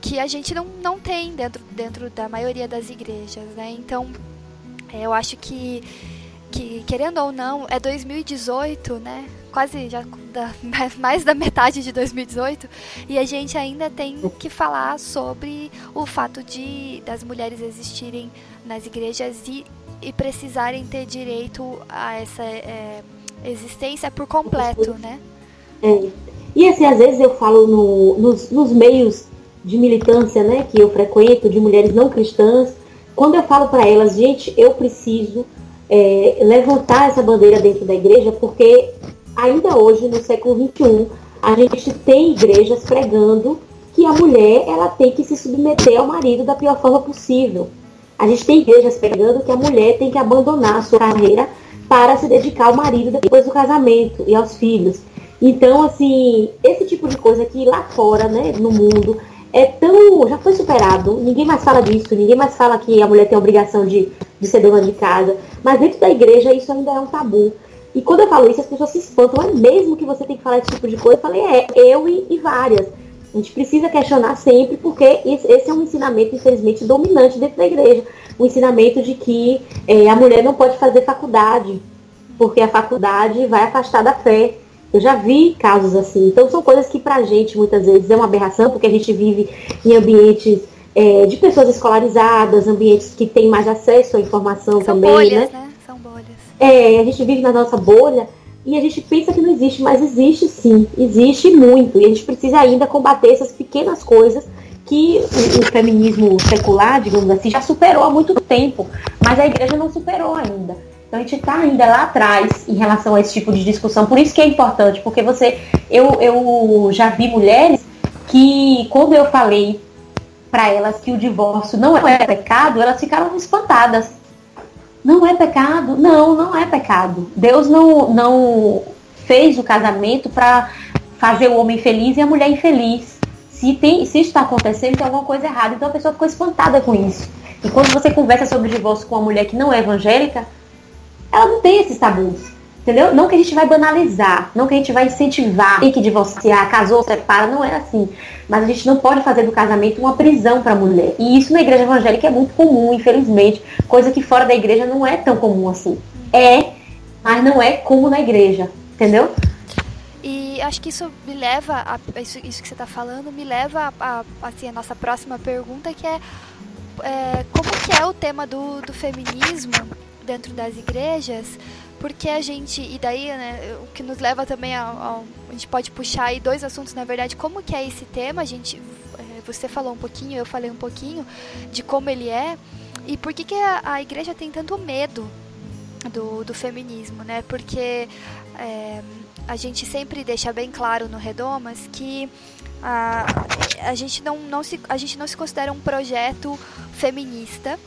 que a gente não, não tem dentro, dentro da maioria das igrejas, né? Então, eu acho que, que, querendo ou não, é 2018, né? quase já da, [laughs] mais da metade de 2018 e a gente ainda tem que falar sobre o fato de das mulheres existirem nas igrejas e, e precisarem ter direito a essa é, existência por completo, né? É. E assim, às vezes eu falo no, nos, nos meios de militância, né, que eu frequento, de mulheres não cristãs, quando eu falo para elas, gente, eu preciso é, levantar essa bandeira dentro da igreja, porque ainda hoje, no século XXI, a gente tem igrejas pregando que a mulher ela tem que se submeter ao marido da pior forma possível. A gente tem igrejas pregando que a mulher tem que abandonar a sua carreira para se dedicar ao marido depois do casamento e aos filhos. Então, assim, esse tipo de coisa que lá fora, né, no mundo, é tão. já foi superado. Ninguém mais fala disso, ninguém mais fala que a mulher tem a obrigação de, de ser dona de casa. Mas dentro da igreja isso ainda é um tabu. E quando eu falo isso, as pessoas se espantam. É mesmo que você tem que falar esse tipo de coisa? Eu falei, é, eu e, e várias. A gente precisa questionar sempre, porque esse é um ensinamento, infelizmente, dominante dentro da igreja. O ensinamento de que é, a mulher não pode fazer faculdade, porque a faculdade vai afastar da fé. Eu já vi casos assim. Então, são coisas que, pra gente, muitas vezes, é uma aberração, porque a gente vive em ambientes é, de pessoas escolarizadas, ambientes que têm mais acesso à informação São também, bolhas, né? né? São bolhas. É, a gente vive na nossa bolha e a gente pensa que não existe, mas existe sim, existe muito. E a gente precisa ainda combater essas pequenas coisas que o, o feminismo secular, digamos assim, já superou há muito tempo, mas a igreja não superou ainda. Então a gente está ainda lá atrás em relação a esse tipo de discussão. Por isso que é importante, porque você, eu, eu já vi mulheres que quando eu falei para elas que o divórcio não é pecado, elas ficaram espantadas não é pecado? Não, não é pecado. Deus não, não fez o casamento para fazer o homem feliz e a mulher infeliz. Se, tem, se está acontecendo, tem alguma coisa errada. Então a pessoa ficou espantada com isso. E quando você conversa sobre divórcio com uma mulher que não é evangélica, ela não tem esses tabus. Entendeu? Não que a gente vai banalizar, não que a gente vai incentivar, tem que divorciar, casou, separa, não é assim. Mas a gente não pode fazer do casamento uma prisão para a mulher. E isso na igreja evangélica é muito comum, infelizmente. Coisa que fora da igreja não é tão comum assim. É, mas não é como na igreja. Entendeu? E acho que isso me leva, a, isso, isso que você está falando, me leva a, a, assim, a nossa próxima pergunta, que é, é como que é o tema do, do feminismo dentro das igrejas porque a gente, e daí, né, o que nos leva também a, a, a gente pode puxar aí dois assuntos, na verdade, como que é esse tema, a gente, é, você falou um pouquinho, eu falei um pouquinho de como ele é, e por que, que a, a igreja tem tanto medo do, do feminismo, né, porque é, a gente sempre deixa bem claro no Redomas que a, a, gente não, não se, a gente não se considera um projeto feminista,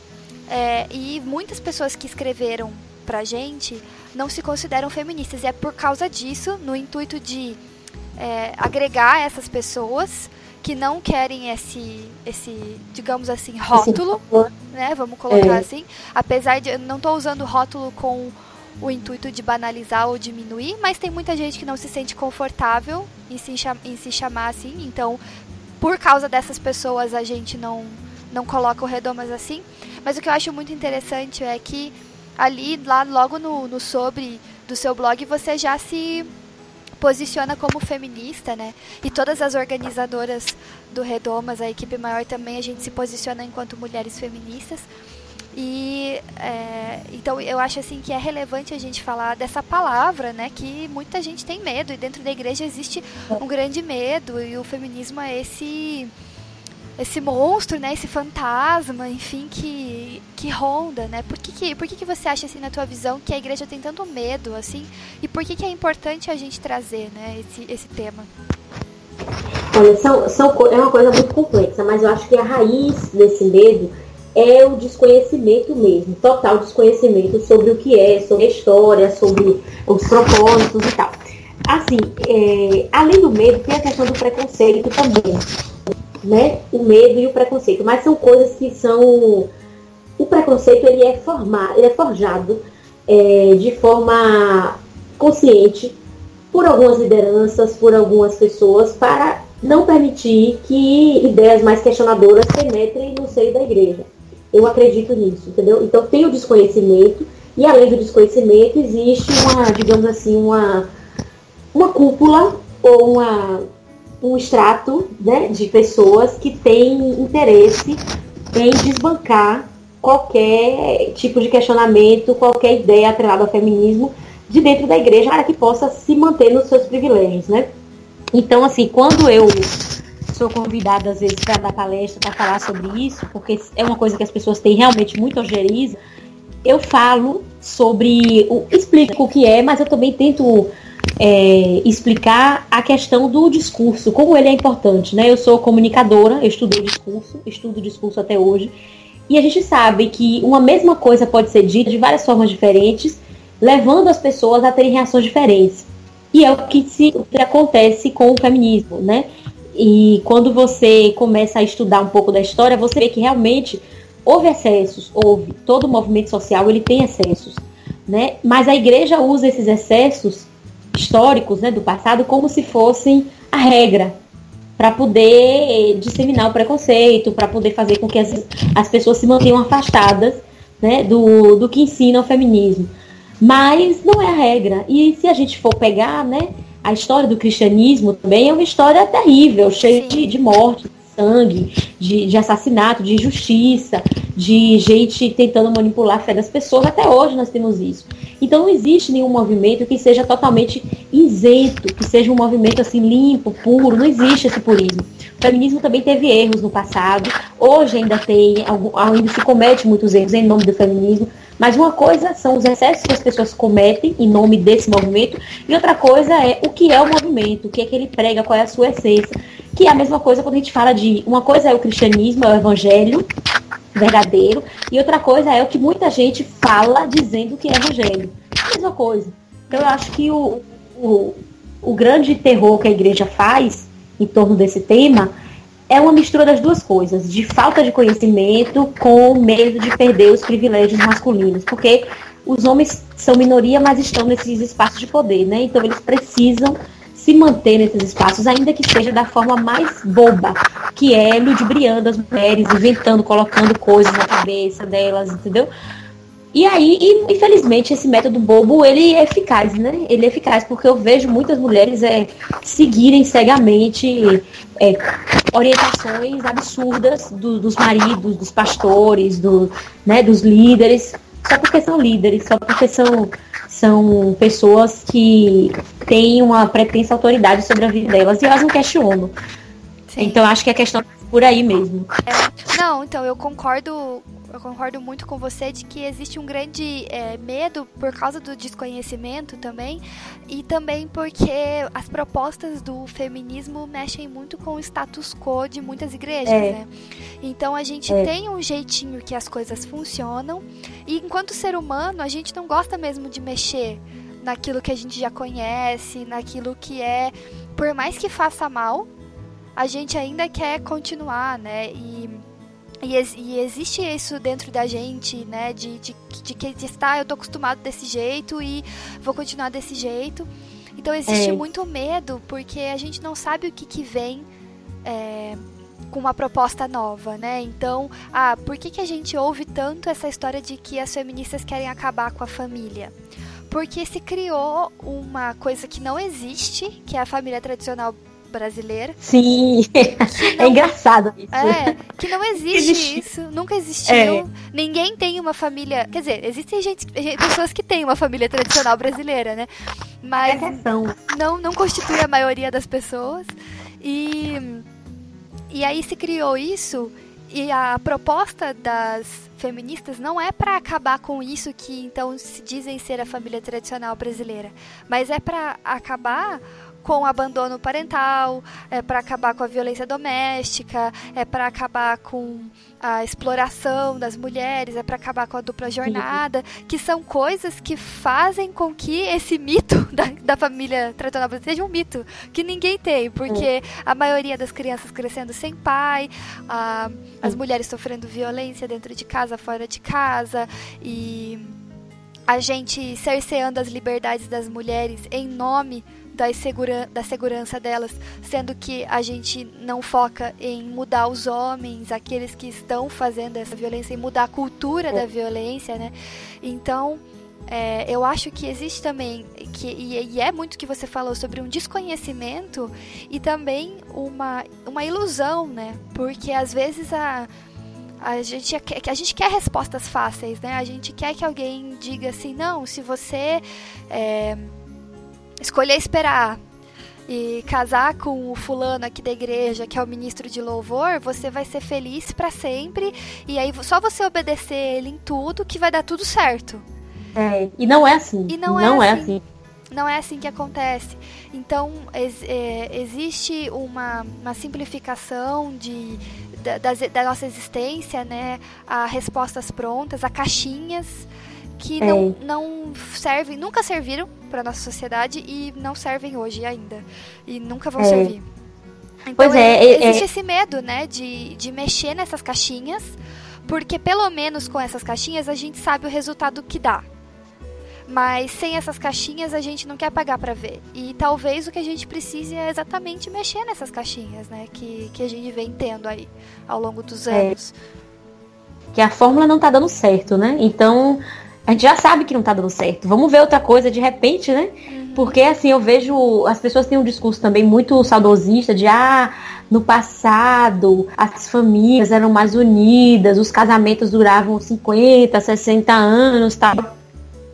é, e muitas pessoas que escreveram pra gente não se consideram feministas. E é por causa disso, no intuito de é, agregar essas pessoas que não querem esse, esse digamos assim, rótulo, né? Vamos colocar é. assim. Apesar de eu não estou usando rótulo com o intuito de banalizar ou diminuir, mas tem muita gente que não se sente confortável em se, em se chamar assim. Então, por causa dessas pessoas, a gente não, não coloca o Redomas assim. Mas o que eu acho muito interessante é que ali, lá logo no, no sobre do seu blog, você já se posiciona como feminista, né? E todas as organizadoras do Redomas, a equipe maior também, a gente se posiciona enquanto mulheres feministas. E é, então eu acho assim que é relevante a gente falar dessa palavra, né? Que muita gente tem medo e dentro da igreja existe um grande medo e o feminismo é esse esse monstro, né, esse fantasma, enfim, que, que ronda, né? Por que, que, por que, que você acha, assim, na tua visão, que a igreja tem tanto medo, assim? E por que, que é importante a gente trazer, né, esse, esse tema? Olha, são, são, é uma coisa muito complexa, mas eu acho que a raiz desse medo é o desconhecimento mesmo, total desconhecimento sobre o que é, sobre a história, sobre os propósitos e tal. Assim, é, além do medo, tem a questão do preconceito também, né? O medo e o preconceito, mas são coisas que são o preconceito ele é formado, ele é forjado é, de forma consciente por algumas lideranças, por algumas pessoas, para não permitir que ideias mais questionadoras penetrem no seio da igreja. Eu acredito nisso, entendeu? Então tem o desconhecimento, e além do desconhecimento, existe uma, digamos assim, uma, uma cúpula ou uma, um extrato né, de pessoas que têm interesse em desbancar qualquer tipo de questionamento, qualquer ideia atrelada ao feminismo de dentro da igreja para que possa se manter nos seus privilégios, né? Então, assim, quando eu sou convidada às vezes para dar palestra, para falar sobre isso, porque é uma coisa que as pessoas têm realmente muito ojeriza, eu falo sobre, o, explico o que é, mas eu também tento é, explicar a questão do discurso, como ele é importante, né? Eu sou comunicadora, eu estudei discurso, estudo discurso até hoje, e a gente sabe que uma mesma coisa pode ser dita de várias formas diferentes, levando as pessoas a terem reações diferentes. E é o que, se, o que acontece com o feminismo, né? E quando você começa a estudar um pouco da história, você vê que realmente houve excessos, houve. Todo movimento social ele tem excessos, né? Mas a igreja usa esses excessos históricos, né, do passado como se fossem a regra, para poder disseminar o preconceito, para poder fazer com que as, as pessoas se mantenham afastadas né, do, do que ensina o feminismo. Mas não é a regra. E se a gente for pegar, né, a história do cristianismo também é uma história terrível, cheia de, de morte, sangue, de, de assassinato, de injustiça, de gente tentando manipular a fé das pessoas. Até hoje nós temos isso. Então não existe nenhum movimento que seja totalmente isento, que seja um movimento assim limpo, puro, não existe esse purismo. O feminismo também teve erros no passado, hoje ainda tem, ainda se comete muitos erros em nome do feminismo, mas uma coisa são os excessos que as pessoas cometem em nome desse movimento, e outra coisa é o que é o movimento, o que é que ele prega, qual é a sua essência. Que é a mesma coisa quando a gente fala de. Uma coisa é o cristianismo, é o evangelho, verdadeiro. E outra coisa é o que muita gente fala dizendo que é evangelho. A mesma coisa. Então eu acho que o, o, o grande terror que a igreja faz em torno desse tema é uma mistura das duas coisas, de falta de conhecimento com medo de perder os privilégios masculinos, porque os homens são minoria, mas estão nesses espaços de poder, né? Então eles precisam se manter nesses espaços, ainda que seja da forma mais boba, que é ludibriando as mulheres, inventando, colocando coisas na cabeça delas, entendeu? E aí, e, infelizmente, esse método bobo, ele é eficaz, né? Ele é eficaz porque eu vejo muitas mulheres é, seguirem cegamente é, orientações absurdas do, dos maridos, dos pastores, do, né, dos líderes, só porque são líderes, só porque são são pessoas que têm uma pretensa autoridade sobre a vida delas e elas não questionam. Sim. Então acho que a questão é por aí mesmo. É, não, então eu concordo eu concordo muito com você de que existe um grande é, medo por causa do desconhecimento também e também porque as propostas do feminismo mexem muito com o status quo de muitas igrejas, é. né? Então a gente é. tem um jeitinho que as coisas funcionam e enquanto ser humano a gente não gosta mesmo de mexer naquilo que a gente já conhece, naquilo que é, por mais que faça mal, a gente ainda quer continuar, né? E e, e, existe isso dentro da gente, né? De, de, de que está, eu tô acostumado desse jeito e vou continuar desse jeito. Então existe é. muito medo porque a gente não sabe o que, que vem é, com uma proposta nova, né? Então, ah, por que, que a gente ouve tanto essa história de que as feministas querem acabar com a família? Porque se criou uma coisa que não existe, que é a família tradicional brasileira. Sim, não, [laughs] é engraçado isso. É, que não existe, existe. isso, nunca existiu. É. Ninguém tem uma família. Quer dizer, existem gente, pessoas que têm uma família tradicional brasileira, né? Mas é não, não constitui a maioria das pessoas. E, e aí se criou isso. E a proposta das feministas não é para acabar com isso que então se dizem ser a família tradicional brasileira, mas é para acabar com o abandono parental, é para acabar com a violência doméstica, é para acabar com a exploração das mulheres, é para acabar com a dupla jornada, que são coisas que fazem com que esse mito [laughs] da, da família tradicional seja um mito que ninguém tem, porque a maioria das crianças crescendo sem pai, a, as mulheres sofrendo violência dentro de casa, fora de casa e a gente cerceando as liberdades das mulheres em nome da, segura, da segurança delas, sendo que a gente não foca em mudar os homens, aqueles que estão fazendo essa violência, em mudar a cultura da violência, né? Então, é, eu acho que existe também, que, e, e, é muito o que você falou sobre um desconhecimento e também uma, uma ilusão, né? Porque às vezes a, a gente, a gente quer respostas fáceis, né? A gente quer que alguém diga assim, não, se você é, escolher esperar e casar com o fulano aqui da igreja, que é o ministro de louvor, você vai ser feliz para sempre. E aí só você obedecer ele em tudo que vai dar tudo certo. É, e não é assim. E não, não é, assim. é assim. Não é assim que acontece. Então, ex, é, existe uma, uma simplificação de, da, da, da, nossa existência, né? A respostas prontas, a caixinhas que é. não, não servem, nunca serviram para nossa sociedade e não servem hoje ainda. E nunca vão é. servir. Então, pois é, é existe é. esse medo, né, de, de mexer nessas caixinhas, porque pelo menos com essas caixinhas a gente sabe o resultado que dá. Mas sem essas caixinhas a gente não quer pagar para ver. E talvez o que a gente precise é exatamente mexer nessas caixinhas, né? Que, que a gente vem tendo aí ao longo dos é. anos. É. Que a fórmula não tá dando certo, né? Então a gente já sabe que não tá dando certo. Vamos ver outra coisa de repente, né? Uhum. Porque assim, eu vejo. As pessoas têm um discurso também muito saudosista de ah, no passado as famílias eram mais unidas, os casamentos duravam 50, 60 anos tal.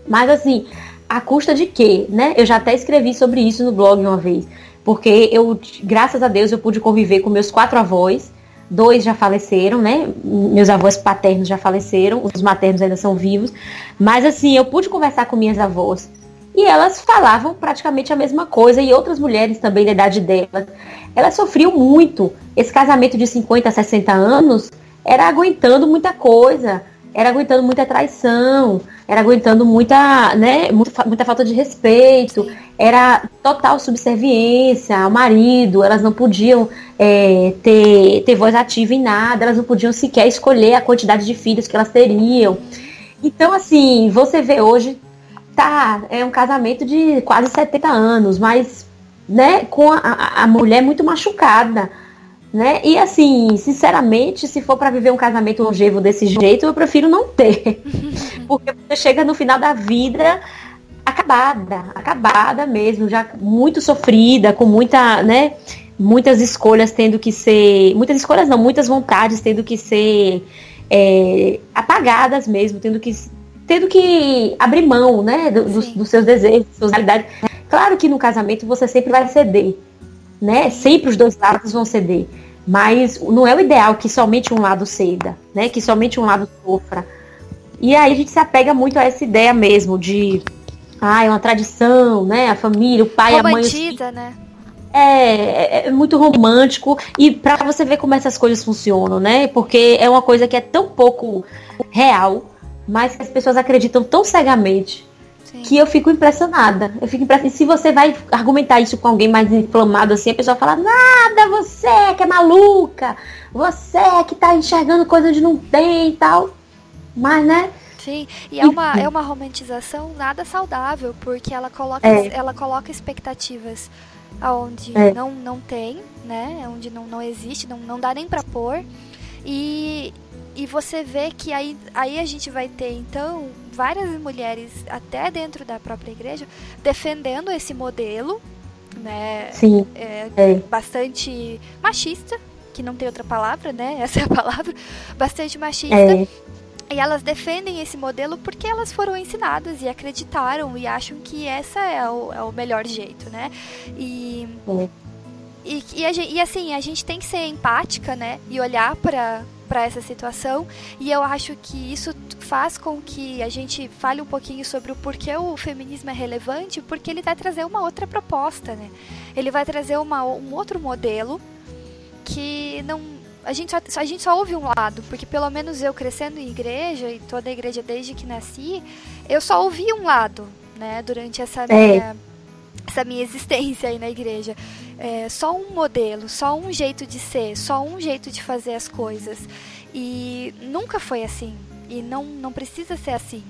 Mas assim, a custa de quê? Né? Eu já até escrevi sobre isso no blog uma vez. Porque eu, graças a Deus, eu pude conviver com meus quatro avós dois já faleceram, né? Meus avós paternos já faleceram, os maternos ainda são vivos. Mas assim, eu pude conversar com minhas avós e elas falavam praticamente a mesma coisa e outras mulheres também da idade delas. Elas sofriam muito. Esse casamento de 50, 60 anos era aguentando muita coisa era aguentando muita traição, era aguentando muita, né, muita, muita falta de respeito, era total subserviência ao marido, elas não podiam é, ter, ter voz ativa em nada, elas não podiam sequer escolher a quantidade de filhos que elas teriam. Então, assim, você vê hoje, tá, é um casamento de quase 70 anos, mas, né, com a, a mulher muito machucada né? E assim, sinceramente, se for para viver um casamento longevo desse jeito, eu prefiro não ter. [laughs] Porque você chega no final da vida acabada, acabada mesmo, já muito sofrida, com muita, né, muitas escolhas tendo que ser, muitas escolhas não, muitas vontades tendo que ser é, apagadas mesmo, tendo que tendo que abrir mão, né, do, dos, dos seus desejos, suas realidades. Claro que no casamento você sempre vai ceder, né? Sempre os dois lados vão ceder. Mas não é o ideal que somente um lado ceda, né? Que somente um lado sofra. E aí a gente se apega muito a essa ideia mesmo de ah, é uma tradição, né? A família, o pai, Romantiza, a mãe. né? É, é, é, muito romântico e para você ver como essas coisas funcionam, né? Porque é uma coisa que é tão pouco real, mas que as pessoas acreditam tão cegamente que eu fico impressionada. Eu fico impressionada. E se você vai argumentar isso com alguém mais inflamado assim, a pessoa fala, nada, você é que é maluca, você é que tá enxergando coisa onde não tem e tal. Mas, né? Sim, e é uma, é uma romantização nada saudável, porque ela coloca, é. ela coloca expectativas aonde é. não, não tem, né? Onde não, não existe, não, não dá nem pra pôr. E, e você vê que aí, aí a gente vai ter, então, várias mulheres, até dentro da própria igreja, defendendo esse modelo, né? Sim. É, é. Bastante machista, que não tem outra palavra, né? [laughs] Essa é a palavra. Bastante machista. É. E elas defendem esse modelo porque elas foram ensinadas e acreditaram e acham que essa é o, é o melhor jeito, né? E, é. e, e, a, e, assim, a gente tem que ser empática, né? E olhar para para essa situação e eu acho que isso faz com que a gente fale um pouquinho sobre o porquê o feminismo é relevante, porque ele vai trazer uma outra proposta, né? Ele vai trazer uma, um outro modelo que não a gente, só, a gente só ouve um lado, porque pelo menos eu crescendo em igreja e toda a igreja desde que nasci, eu só ouvi um lado, né, durante essa é. minha, essa minha existência aí na igreja. É, só um modelo, só um jeito de ser, só um jeito de fazer as coisas. E nunca foi assim. E não, não precisa ser assim.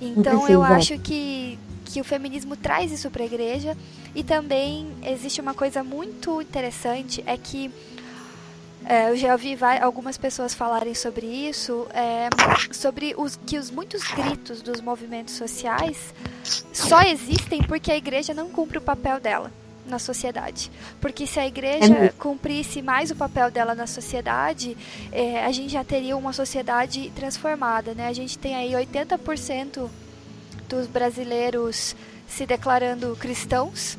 Então eu acho que, que o feminismo traz isso para a igreja. E também existe uma coisa muito interessante, é que é, eu já ouvi algumas pessoas falarem sobre isso, é, sobre os, que os muitos gritos dos movimentos sociais só existem porque a igreja não cumpre o papel dela na sociedade. Porque se a igreja é cumprisse mais o papel dela na sociedade, é, a gente já teria uma sociedade transformada. Né? A gente tem aí 80% dos brasileiros se declarando cristãos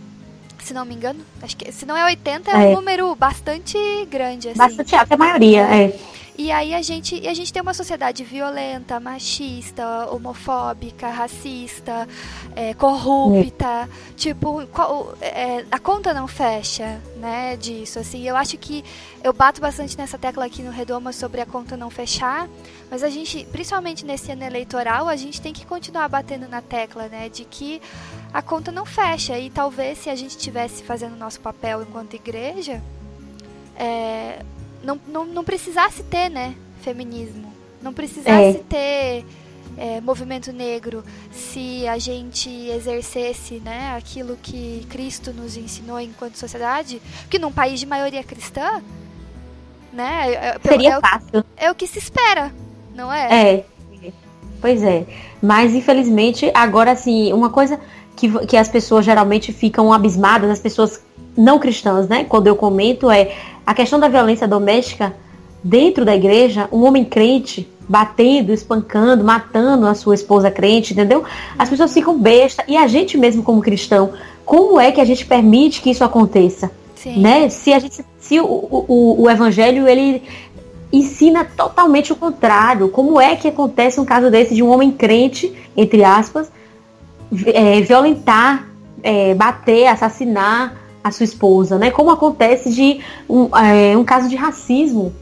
se não me engano. Acho que se não é 80, é, é. um número bastante grande. Assim. Bastante alta, a maioria, é. E aí a gente, a gente tem uma sociedade violenta, machista, homofóbica, racista, é, corrupta. É. Tipo, qual, é, a conta não fecha, né, disso. Assim, eu acho que eu bato bastante nessa tecla aqui no Redoma sobre a conta não fechar, mas a gente, principalmente nesse ano eleitoral, a gente tem que continuar batendo na tecla, né, de que a conta não fecha. E talvez se a gente estivesse fazendo o nosso papel enquanto igreja, é, não, não, não precisasse ter, né, feminismo. Não precisasse é. ter é, movimento negro se a gente exercesse, né, aquilo que Cristo nos ensinou enquanto sociedade. Que num país de maioria cristã, né, é, é Seria é, fácil. É o que se espera, não é? É. Pois é. Mas infelizmente, agora assim, uma coisa que, que as pessoas geralmente ficam abismadas, as pessoas não cristãs, né? Quando eu comento é a questão da violência doméstica dentro da igreja, um homem crente batendo, espancando, matando a sua esposa crente, entendeu? As pessoas ficam besta e a gente mesmo como cristão, como é que a gente permite que isso aconteça? Sim. Né? Se a gente, se o, o, o evangelho ele ensina totalmente o contrário, como é que acontece um caso desse de um homem crente, entre aspas, é, violentar, é, bater, assassinar a sua esposa, né? Como acontece de um, é, um caso de racismo,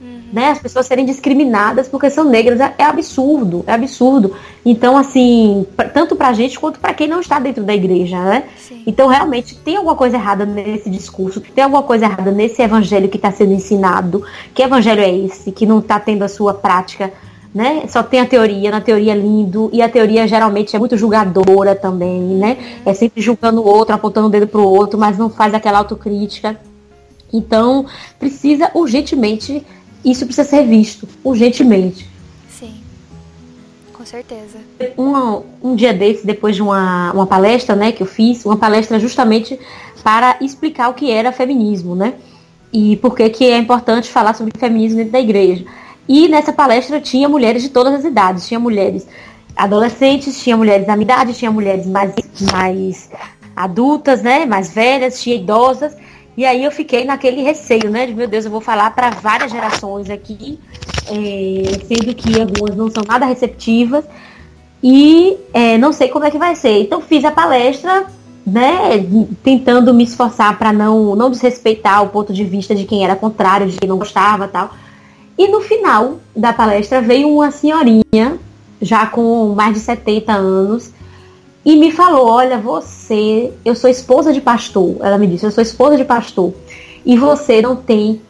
uhum. né? As pessoas serem discriminadas porque são negras é, é absurdo, é absurdo. Então, assim, pra, tanto pra gente quanto para quem não está dentro da igreja, né? Sim. Então, realmente, tem alguma coisa errada nesse discurso, tem alguma coisa errada nesse evangelho que está sendo ensinado. Que evangelho é esse que não está tendo a sua prática né? Só tem a teoria, na teoria é lindo, e a teoria geralmente é muito julgadora também, né? É sempre julgando o outro, apontando o dedo pro outro, mas não faz aquela autocrítica. Então, precisa urgentemente, isso precisa ser visto, urgentemente. Sim, com certeza. Um, um dia desse, depois de uma, uma palestra, né, que eu fiz, uma palestra justamente para explicar o que era feminismo, né? E por que que é importante falar sobre feminismo dentro da igreja. E nessa palestra tinha mulheres de todas as idades, tinha mulheres adolescentes, tinha mulheres da minha idade, tinha mulheres mais, mais adultas, né, mais velhas, tinha idosas. E aí eu fiquei naquele receio, né, de meu Deus, eu vou falar para várias gerações aqui, é, sendo que algumas não são nada receptivas e é, não sei como é que vai ser. Então fiz a palestra, né, tentando me esforçar para não não desrespeitar o ponto de vista de quem era contrário, de quem não gostava, tal. E no final da palestra veio uma senhorinha, já com mais de 70 anos, e me falou: Olha, você, eu sou esposa de pastor. Ela me disse: Eu sou esposa de pastor. E você não tem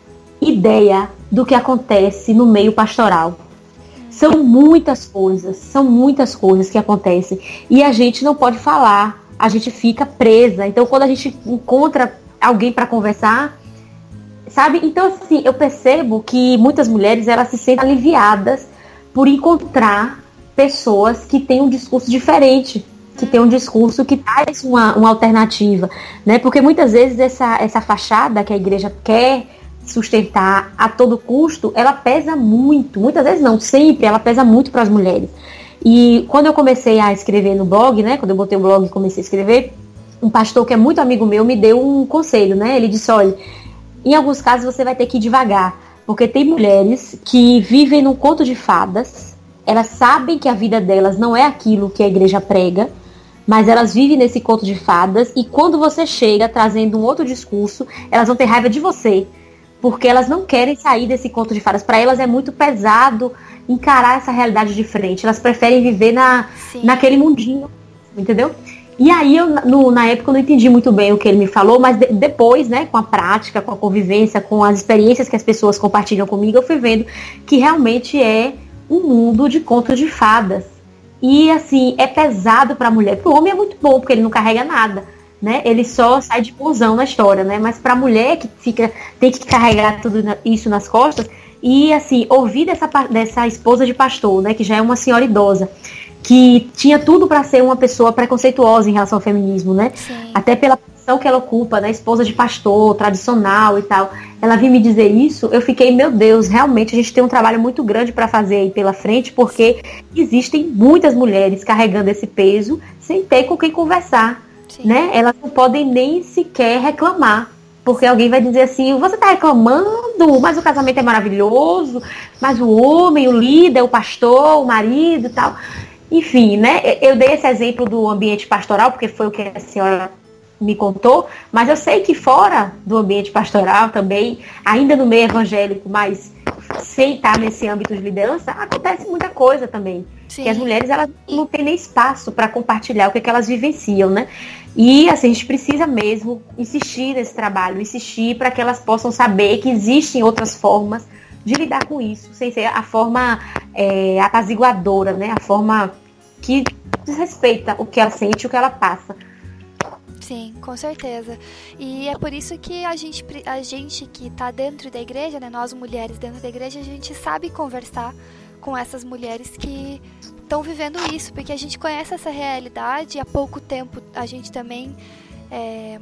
ideia do que acontece no meio pastoral. São muitas coisas, são muitas coisas que acontecem. E a gente não pode falar, a gente fica presa. Então, quando a gente encontra alguém para conversar, sabe? Então, assim, eu percebo que muitas mulheres elas se sentem aliviadas por encontrar pessoas que têm um discurso diferente, que tem um discurso que traz uma, uma alternativa, né? Porque muitas vezes essa, essa fachada que a igreja quer sustentar a todo custo, ela pesa muito, muitas vezes não, sempre, ela pesa muito para as mulheres. E quando eu comecei a escrever no blog, né? Quando eu botei o blog e comecei a escrever, um pastor que é muito amigo meu me deu um conselho, né? Ele disse, olha, em alguns casos você vai ter que ir devagar, porque tem mulheres que vivem num conto de fadas, elas sabem que a vida delas não é aquilo que a igreja prega, mas elas vivem nesse conto de fadas e quando você chega trazendo um outro discurso, elas vão ter raiva de você, porque elas não querem sair desse conto de fadas. Para elas é muito pesado encarar essa realidade de frente. Elas preferem viver na, naquele mundinho, entendeu? E aí, eu, no, na época, eu não entendi muito bem o que ele me falou, mas de, depois, né, com a prática, com a convivência, com as experiências que as pessoas compartilham comigo, eu fui vendo que realmente é um mundo de contos de fadas. E, assim, é pesado para a mulher. Para o homem é muito bom, porque ele não carrega nada. Né? Ele só sai de bonzão na história, né? Mas para a mulher que fica tem que carregar tudo isso nas costas e assim ouvir dessa dessa esposa de pastor, né? Que já é uma senhora idosa, que tinha tudo para ser uma pessoa preconceituosa em relação ao feminismo, né? Sim. Até pela posição que ela ocupa, né? Esposa de pastor, tradicional e tal. Ela vinha me dizer isso, eu fiquei, meu Deus, realmente a gente tem um trabalho muito grande para fazer aí pela frente, porque existem muitas mulheres carregando esse peso sem ter com quem conversar, Sim. né? Elas não podem nem sequer reclamar. Porque alguém vai dizer assim, você está reclamando, mas o casamento é maravilhoso, mas o homem, o líder, o pastor, o marido e tal. Enfim, né? Eu dei esse exemplo do ambiente pastoral, porque foi o que a senhora me contou, mas eu sei que fora do ambiente pastoral também, ainda no meio evangélico, mas sem estar nesse âmbito de liderança, acontece muita coisa também. Sim. Que as mulheres elas não têm nem espaço para compartilhar o que, é que elas vivenciam, né? E assim, a gente precisa mesmo insistir nesse trabalho, insistir para que elas possam saber que existem outras formas de lidar com isso, sem ser a forma é, apaziguadora, né? A forma que desrespeita o que ela sente, o que ela passa. Sim, com certeza. E é por isso que a gente, a gente que está dentro da igreja, né, nós mulheres dentro da igreja, a gente sabe conversar com essas mulheres que estão vivendo isso, porque a gente conhece essa realidade. Há pouco tempo a gente também é,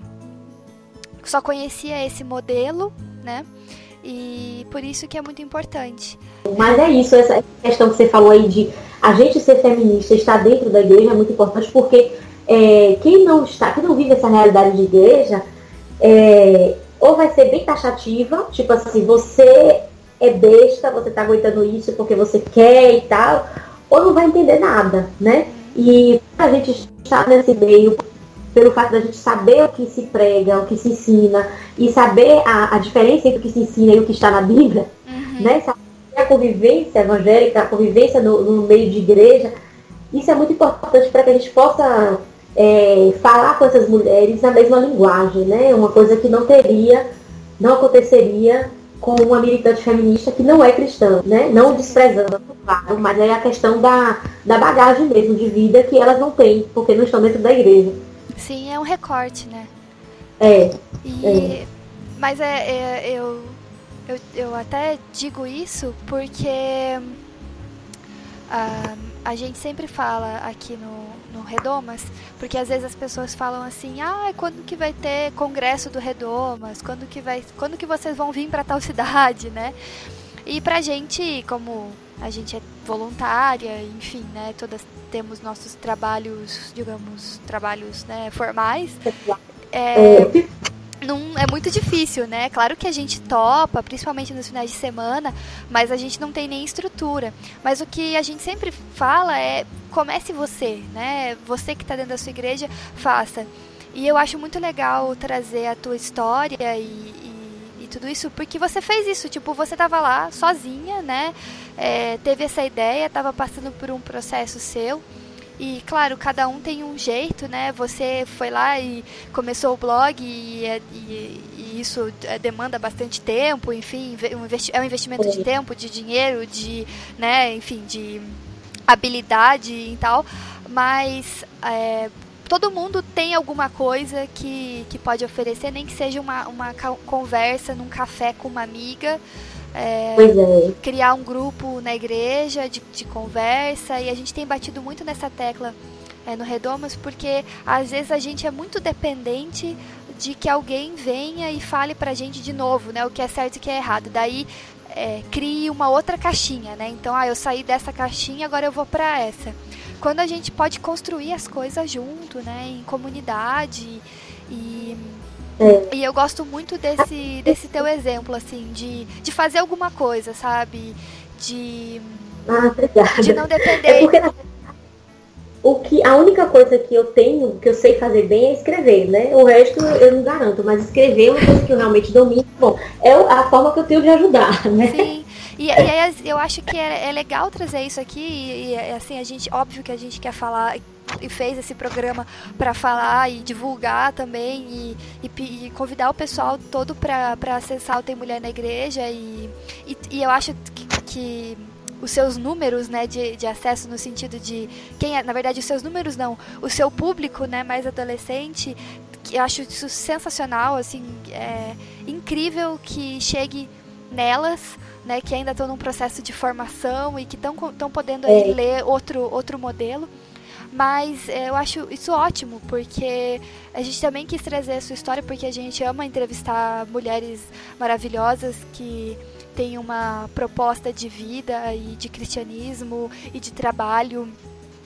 só conhecia esse modelo, né? E por isso que é muito importante. Mas é isso, essa questão que você falou aí de a gente ser feminista, estar dentro da igreja é muito importante, porque é, quem não está, quem não vive essa realidade de igreja, é, ou vai ser bem taxativa, tipo assim, você é besta, você está aguentando isso porque você quer e tal, ou não vai entender nada, né? E a gente está nesse meio, pelo fato da gente saber o que se prega, o que se ensina, e saber a, a diferença entre o que se ensina e o que está na Bíblia, uhum. né? Saber a convivência evangélica, a convivência no, no meio de igreja, isso é muito importante para que a gente possa é, falar com essas mulheres na mesma linguagem, né? Uma coisa que não teria, não aconteceria com uma militante feminista que não é cristã, né? Não desprezando, claro, mas é a questão da, da bagagem mesmo de vida que elas não têm, porque não estão dentro da igreja. Sim, é um recorte, né? É. E, é. Mas é, é, eu, eu, eu até digo isso porque uh, a gente sempre fala aqui no, no Redomas, porque às vezes as pessoas falam assim, ah, quando que vai ter congresso do Redomas? Quando que vai, quando que vocês vão vir para tal [laughs] cidade, né? E pra gente, como a gente é voluntária, enfim, né, todas temos nossos trabalhos, digamos, trabalhos, né, formais. É, não, é muito difícil, né? Claro que a gente topa, principalmente nos finais de semana, mas a gente não tem nem estrutura. Mas o que a gente sempre fala é comece você, né? Você que está dentro da sua igreja, faça. E eu acho muito legal trazer a tua história e, e, e tudo isso, porque você fez isso, tipo, você estava lá sozinha, né? É, teve essa ideia, estava passando por um processo seu e claro, cada um tem um jeito, né? Você foi lá e começou o blog e, e, e isso é, demanda bastante tempo, enfim, é um investimento de tempo, de dinheiro, de, né, enfim, de habilidade e tal. Mas é, todo mundo tem alguma coisa que, que pode oferecer, nem que seja uma, uma conversa num café com uma amiga. É, é. criar um grupo na igreja de, de, conversa e a gente tem batido muito nessa tecla é, no Redomas porque às vezes a gente é muito dependente de que alguém venha e fale pra gente de novo, né, o que é certo e o que é errado. Daí é, crie uma outra caixinha, né? Então, ah, eu saí dessa caixinha, agora eu vou para essa. Quando a gente pode construir as coisas junto, né, em comunidade e é. E eu gosto muito desse, desse teu exemplo, assim, de, de fazer alguma coisa, sabe? De Ah, obrigada. De não depender. É porque o que, a única coisa que eu tenho, que eu sei fazer bem é escrever, né? O resto eu não garanto, mas escrever é uma coisa que eu realmente domino. Bom, é a forma que eu tenho de ajudar, né? Sim. E, e aí eu acho que é, é legal trazer isso aqui e, e, assim a gente óbvio que a gente quer falar e fez esse programa para falar e divulgar também e, e, e, convidar o pessoal todo para acessar o Tem Mulher na Igreja e, e, eu acho que, que os seus números né, de, de acesso no sentido de quem é, na verdade os seus números não, o seu público né, mais adolescente, que eu acho isso sensacional, assim, é incrível que chegue nelas, né, que ainda estão num processo de formação e que estão podendo é. ler outro, outro modelo. Mas é, eu acho isso ótimo, porque a gente também quis trazer a sua história, porque a gente ama entrevistar mulheres maravilhosas que têm uma proposta de vida e de cristianismo e de trabalho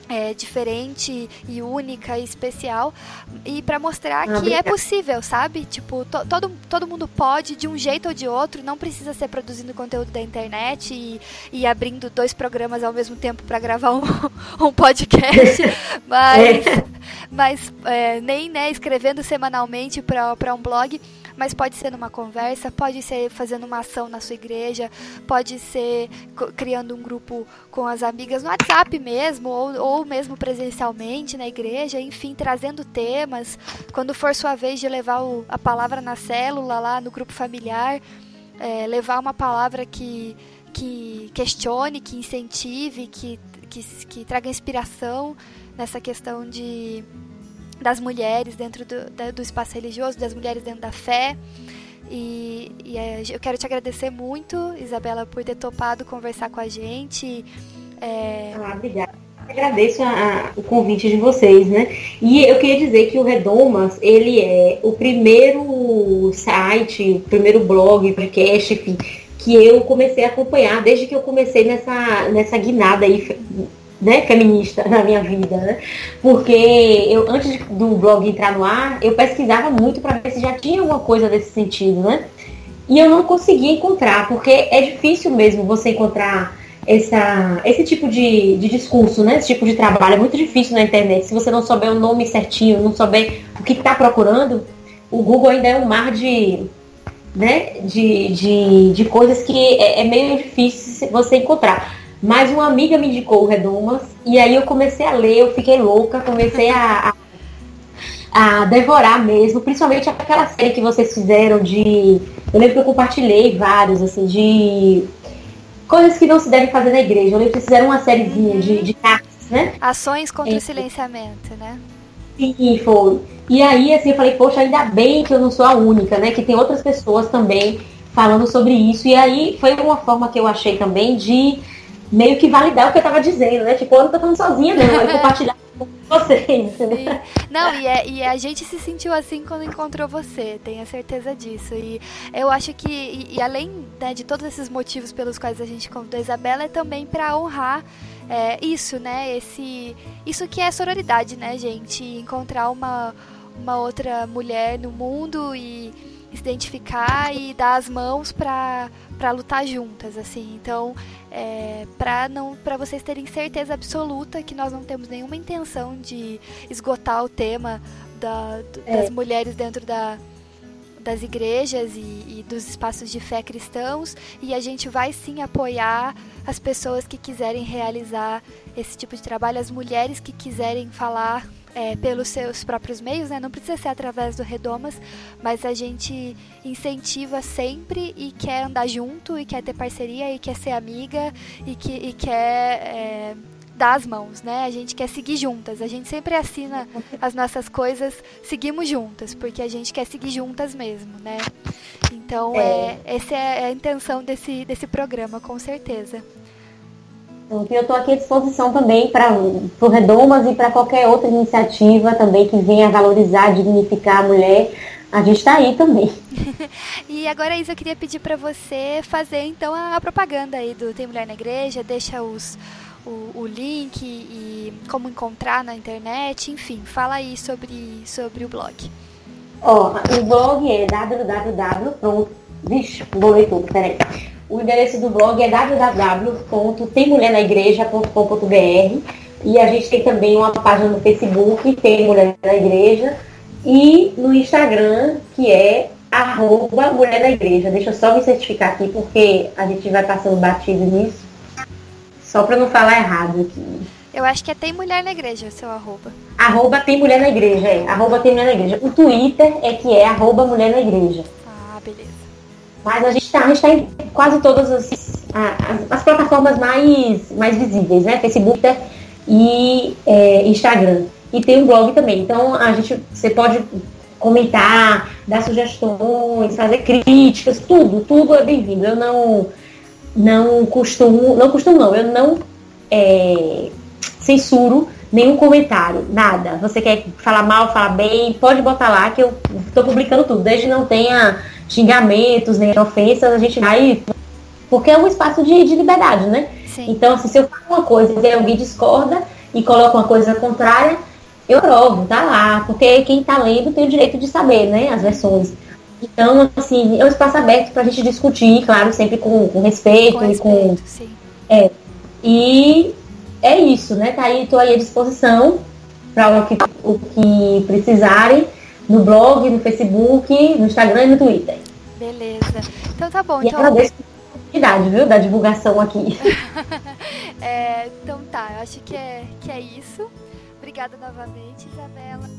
é, diferente e única e especial e para mostrar que é possível, sabe? Tipo, to, todo, todo mundo pode de um jeito ou de outro, não precisa ser produzindo conteúdo da internet e, e abrindo dois programas ao mesmo tempo para gravar um, [laughs] um podcast, [laughs] mas, é. mas é, nem né, escrevendo semanalmente para um blog mas pode ser numa conversa, pode ser fazendo uma ação na sua igreja, pode ser criando um grupo com as amigas no WhatsApp mesmo, ou, ou mesmo presencialmente na igreja, enfim, trazendo temas. Quando for sua vez de levar o, a palavra na célula, lá no grupo familiar, é, levar uma palavra que, que questione, que incentive, que, que, que traga inspiração nessa questão de das mulheres dentro do, da, do espaço religioso, das mulheres dentro da fé. E, e é, eu quero te agradecer muito, Isabela, por ter topado conversar com a gente. É... Ah, obrigada. Agradeço a, a, o convite de vocês, né? E eu queria dizer que o Redomas, ele é o primeiro site, o primeiro blog, podcast, enfim, que eu comecei a acompanhar desde que eu comecei nessa, nessa guinada aí né, feminista na minha vida, né? Porque eu antes do blog entrar no ar, eu pesquisava muito para ver se já tinha alguma coisa desse sentido, né? E eu não conseguia encontrar, porque é difícil mesmo você encontrar essa, esse tipo de, de discurso, né? Esse tipo de trabalho é muito difícil na internet. Se você não souber o nome certinho, não souber o que está procurando, o Google ainda é um mar de, né, de, de, de coisas que é, é meio difícil você encontrar. Mas uma amiga me indicou o Redomas e aí eu comecei a ler, eu fiquei louca, comecei a, a, a, devorar mesmo, principalmente aquela série que vocês fizeram de. Eu lembro que eu compartilhei vários, assim, de coisas que não se devem fazer na igreja. Eu lembro que fizeram uma sériezinha de, de cartas, né? Ações contra é. o silenciamento, né? Sim, foi. E aí, assim, eu falei, poxa, ainda bem que eu não sou a única, né? Que tem outras pessoas também falando sobre isso. E aí foi uma forma que eu achei também de meio que validar o que eu tava dizendo, né? Tipo, eu não tô falando sozinha, não, eu compartilhar [laughs] com vocês. Né? Não, e, é, e, a gente se sentiu assim quando encontrou você, tenho certeza disso. E eu acho que, e, e além né, de todos esses motivos pelos quais a gente convidou a Isabela, é também para honrar é, isso, né? Esse, isso que é sororidade, né, gente? Encontrar uma, uma outra mulher no mundo e se identificar e dar as mãos para lutar juntas assim então é, para não para vocês terem certeza absoluta que nós não temos nenhuma intenção de esgotar o tema da, das é. mulheres dentro da, das igrejas e, e, dos espaços de fé cristãos e a gente vai sim apoiar as pessoas que quiserem realizar esse tipo de trabalho, as mulheres que quiserem falar é, pelos seus próprios meios, né? Não precisa ser através do Redomas, mas a gente incentiva sempre e quer andar junto, e quer ter parceria, e quer ser amiga, e, que, e quer é, dar as mãos, né? A gente quer seguir juntas. A gente sempre assina as nossas coisas, seguimos juntas, porque a gente quer seguir juntas mesmo, né? Então, é. é essa é a intenção desse, desse programa, com certeza. Então, eu estou aqui à disposição também para o Redomas e para qualquer outra iniciativa também que venha valorizar, dignificar a mulher. A gente está aí também. [laughs] e agora, Isa, eu queria pedir para você fazer então a propaganda aí do Tem Mulher na Igreja, deixa os, o, o, link e como encontrar na internet, enfim, fala aí sobre, sobre o blog. Ó, o blog é www. Vixe, bolei tudo, peraí O endereço do blog é www.temmulhernaigreja.com.br e a gente tem também uma página no Facebook, Tem Mulher na Igreja, e no Instagram, que é arroba Mulher na Igreja. Deixa eu só me certificar aqui, porque a gente vai passando batido nisso. Só para não falar errado aqui. Eu acho que é Tem Mulher na Igreja, seu arroba. Arroba Tem Mulher na Igreja, é. Arroba Tem Mulher na Igreja. O Twitter é que é arroba Mulher na Igreja. Ah, beleza. Mas a gente está tá em quase todas as, as, as, plataformas mais, mais visíveis, né? Facebook e é, Instagram. E tem um blog também. Então a gente, você pode comentar, dar sugestões, fazer críticas, tudo, tudo é bem-vindo. Eu não, não costumo, não costumo não, eu não é, censuro nenhum comentário, nada. Você quer falar mal, falar bem, pode botar lá que eu estou publicando tudo, desde não tenha xingamentos, nem ofensas, a gente vai. Porque é um espaço de, de liberdade, né? Sim. Então, assim, se eu falo uma coisa e alguém discorda e coloca uma coisa contrária, eu provo, tá lá, porque quem tá lendo tem o direito de saber, né, as versões. Então, assim, é um espaço aberto para a gente discutir, claro, sempre com, com respeito, com respeito e com. Sim. É. E é isso, né? Tá aí, tô aí à disposição para o que, o que precisarem no blog, no Facebook, no Instagram e no Twitter. Beleza. Então tá bom. E então... agradeço a oportunidade, viu, da divulgação aqui. [laughs] [laughs] é, então tá, eu acho que é, que é isso. Obrigada novamente, Isabela.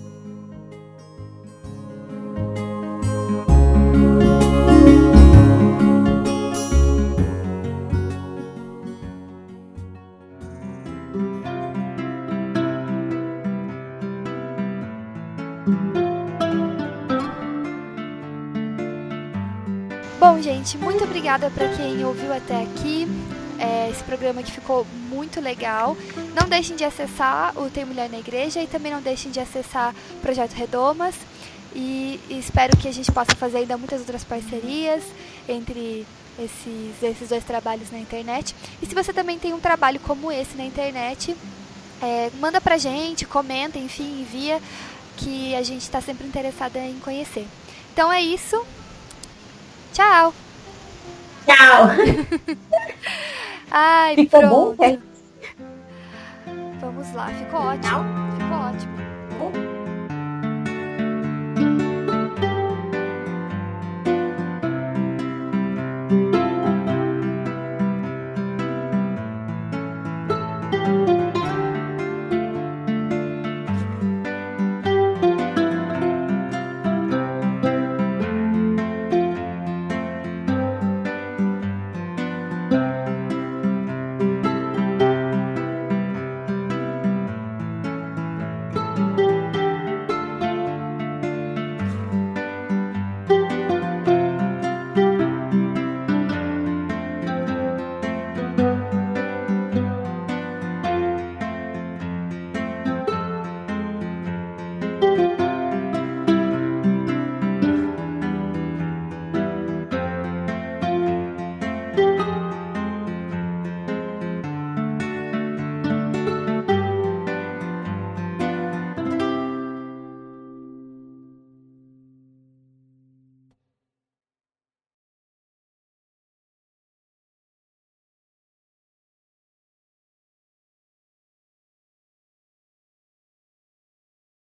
Gente, muito obrigada para quem ouviu até aqui. É, esse programa que ficou muito legal. Não deixem de acessar o Tem Mulher na Igreja e também não deixem de acessar o Projeto Redomas. E, e espero que a gente possa fazer ainda muitas outras parcerias entre esses, esses dois trabalhos na internet. E se você também tem um trabalho como esse na internet, é, manda pra gente, comenta, enfim, envia, que a gente está sempre interessada em conhecer. Então é isso. Tchau! Tchau! Ai, Ficou pronto. bom? É? Vamos lá, ficou ótimo. Ficou ótimo.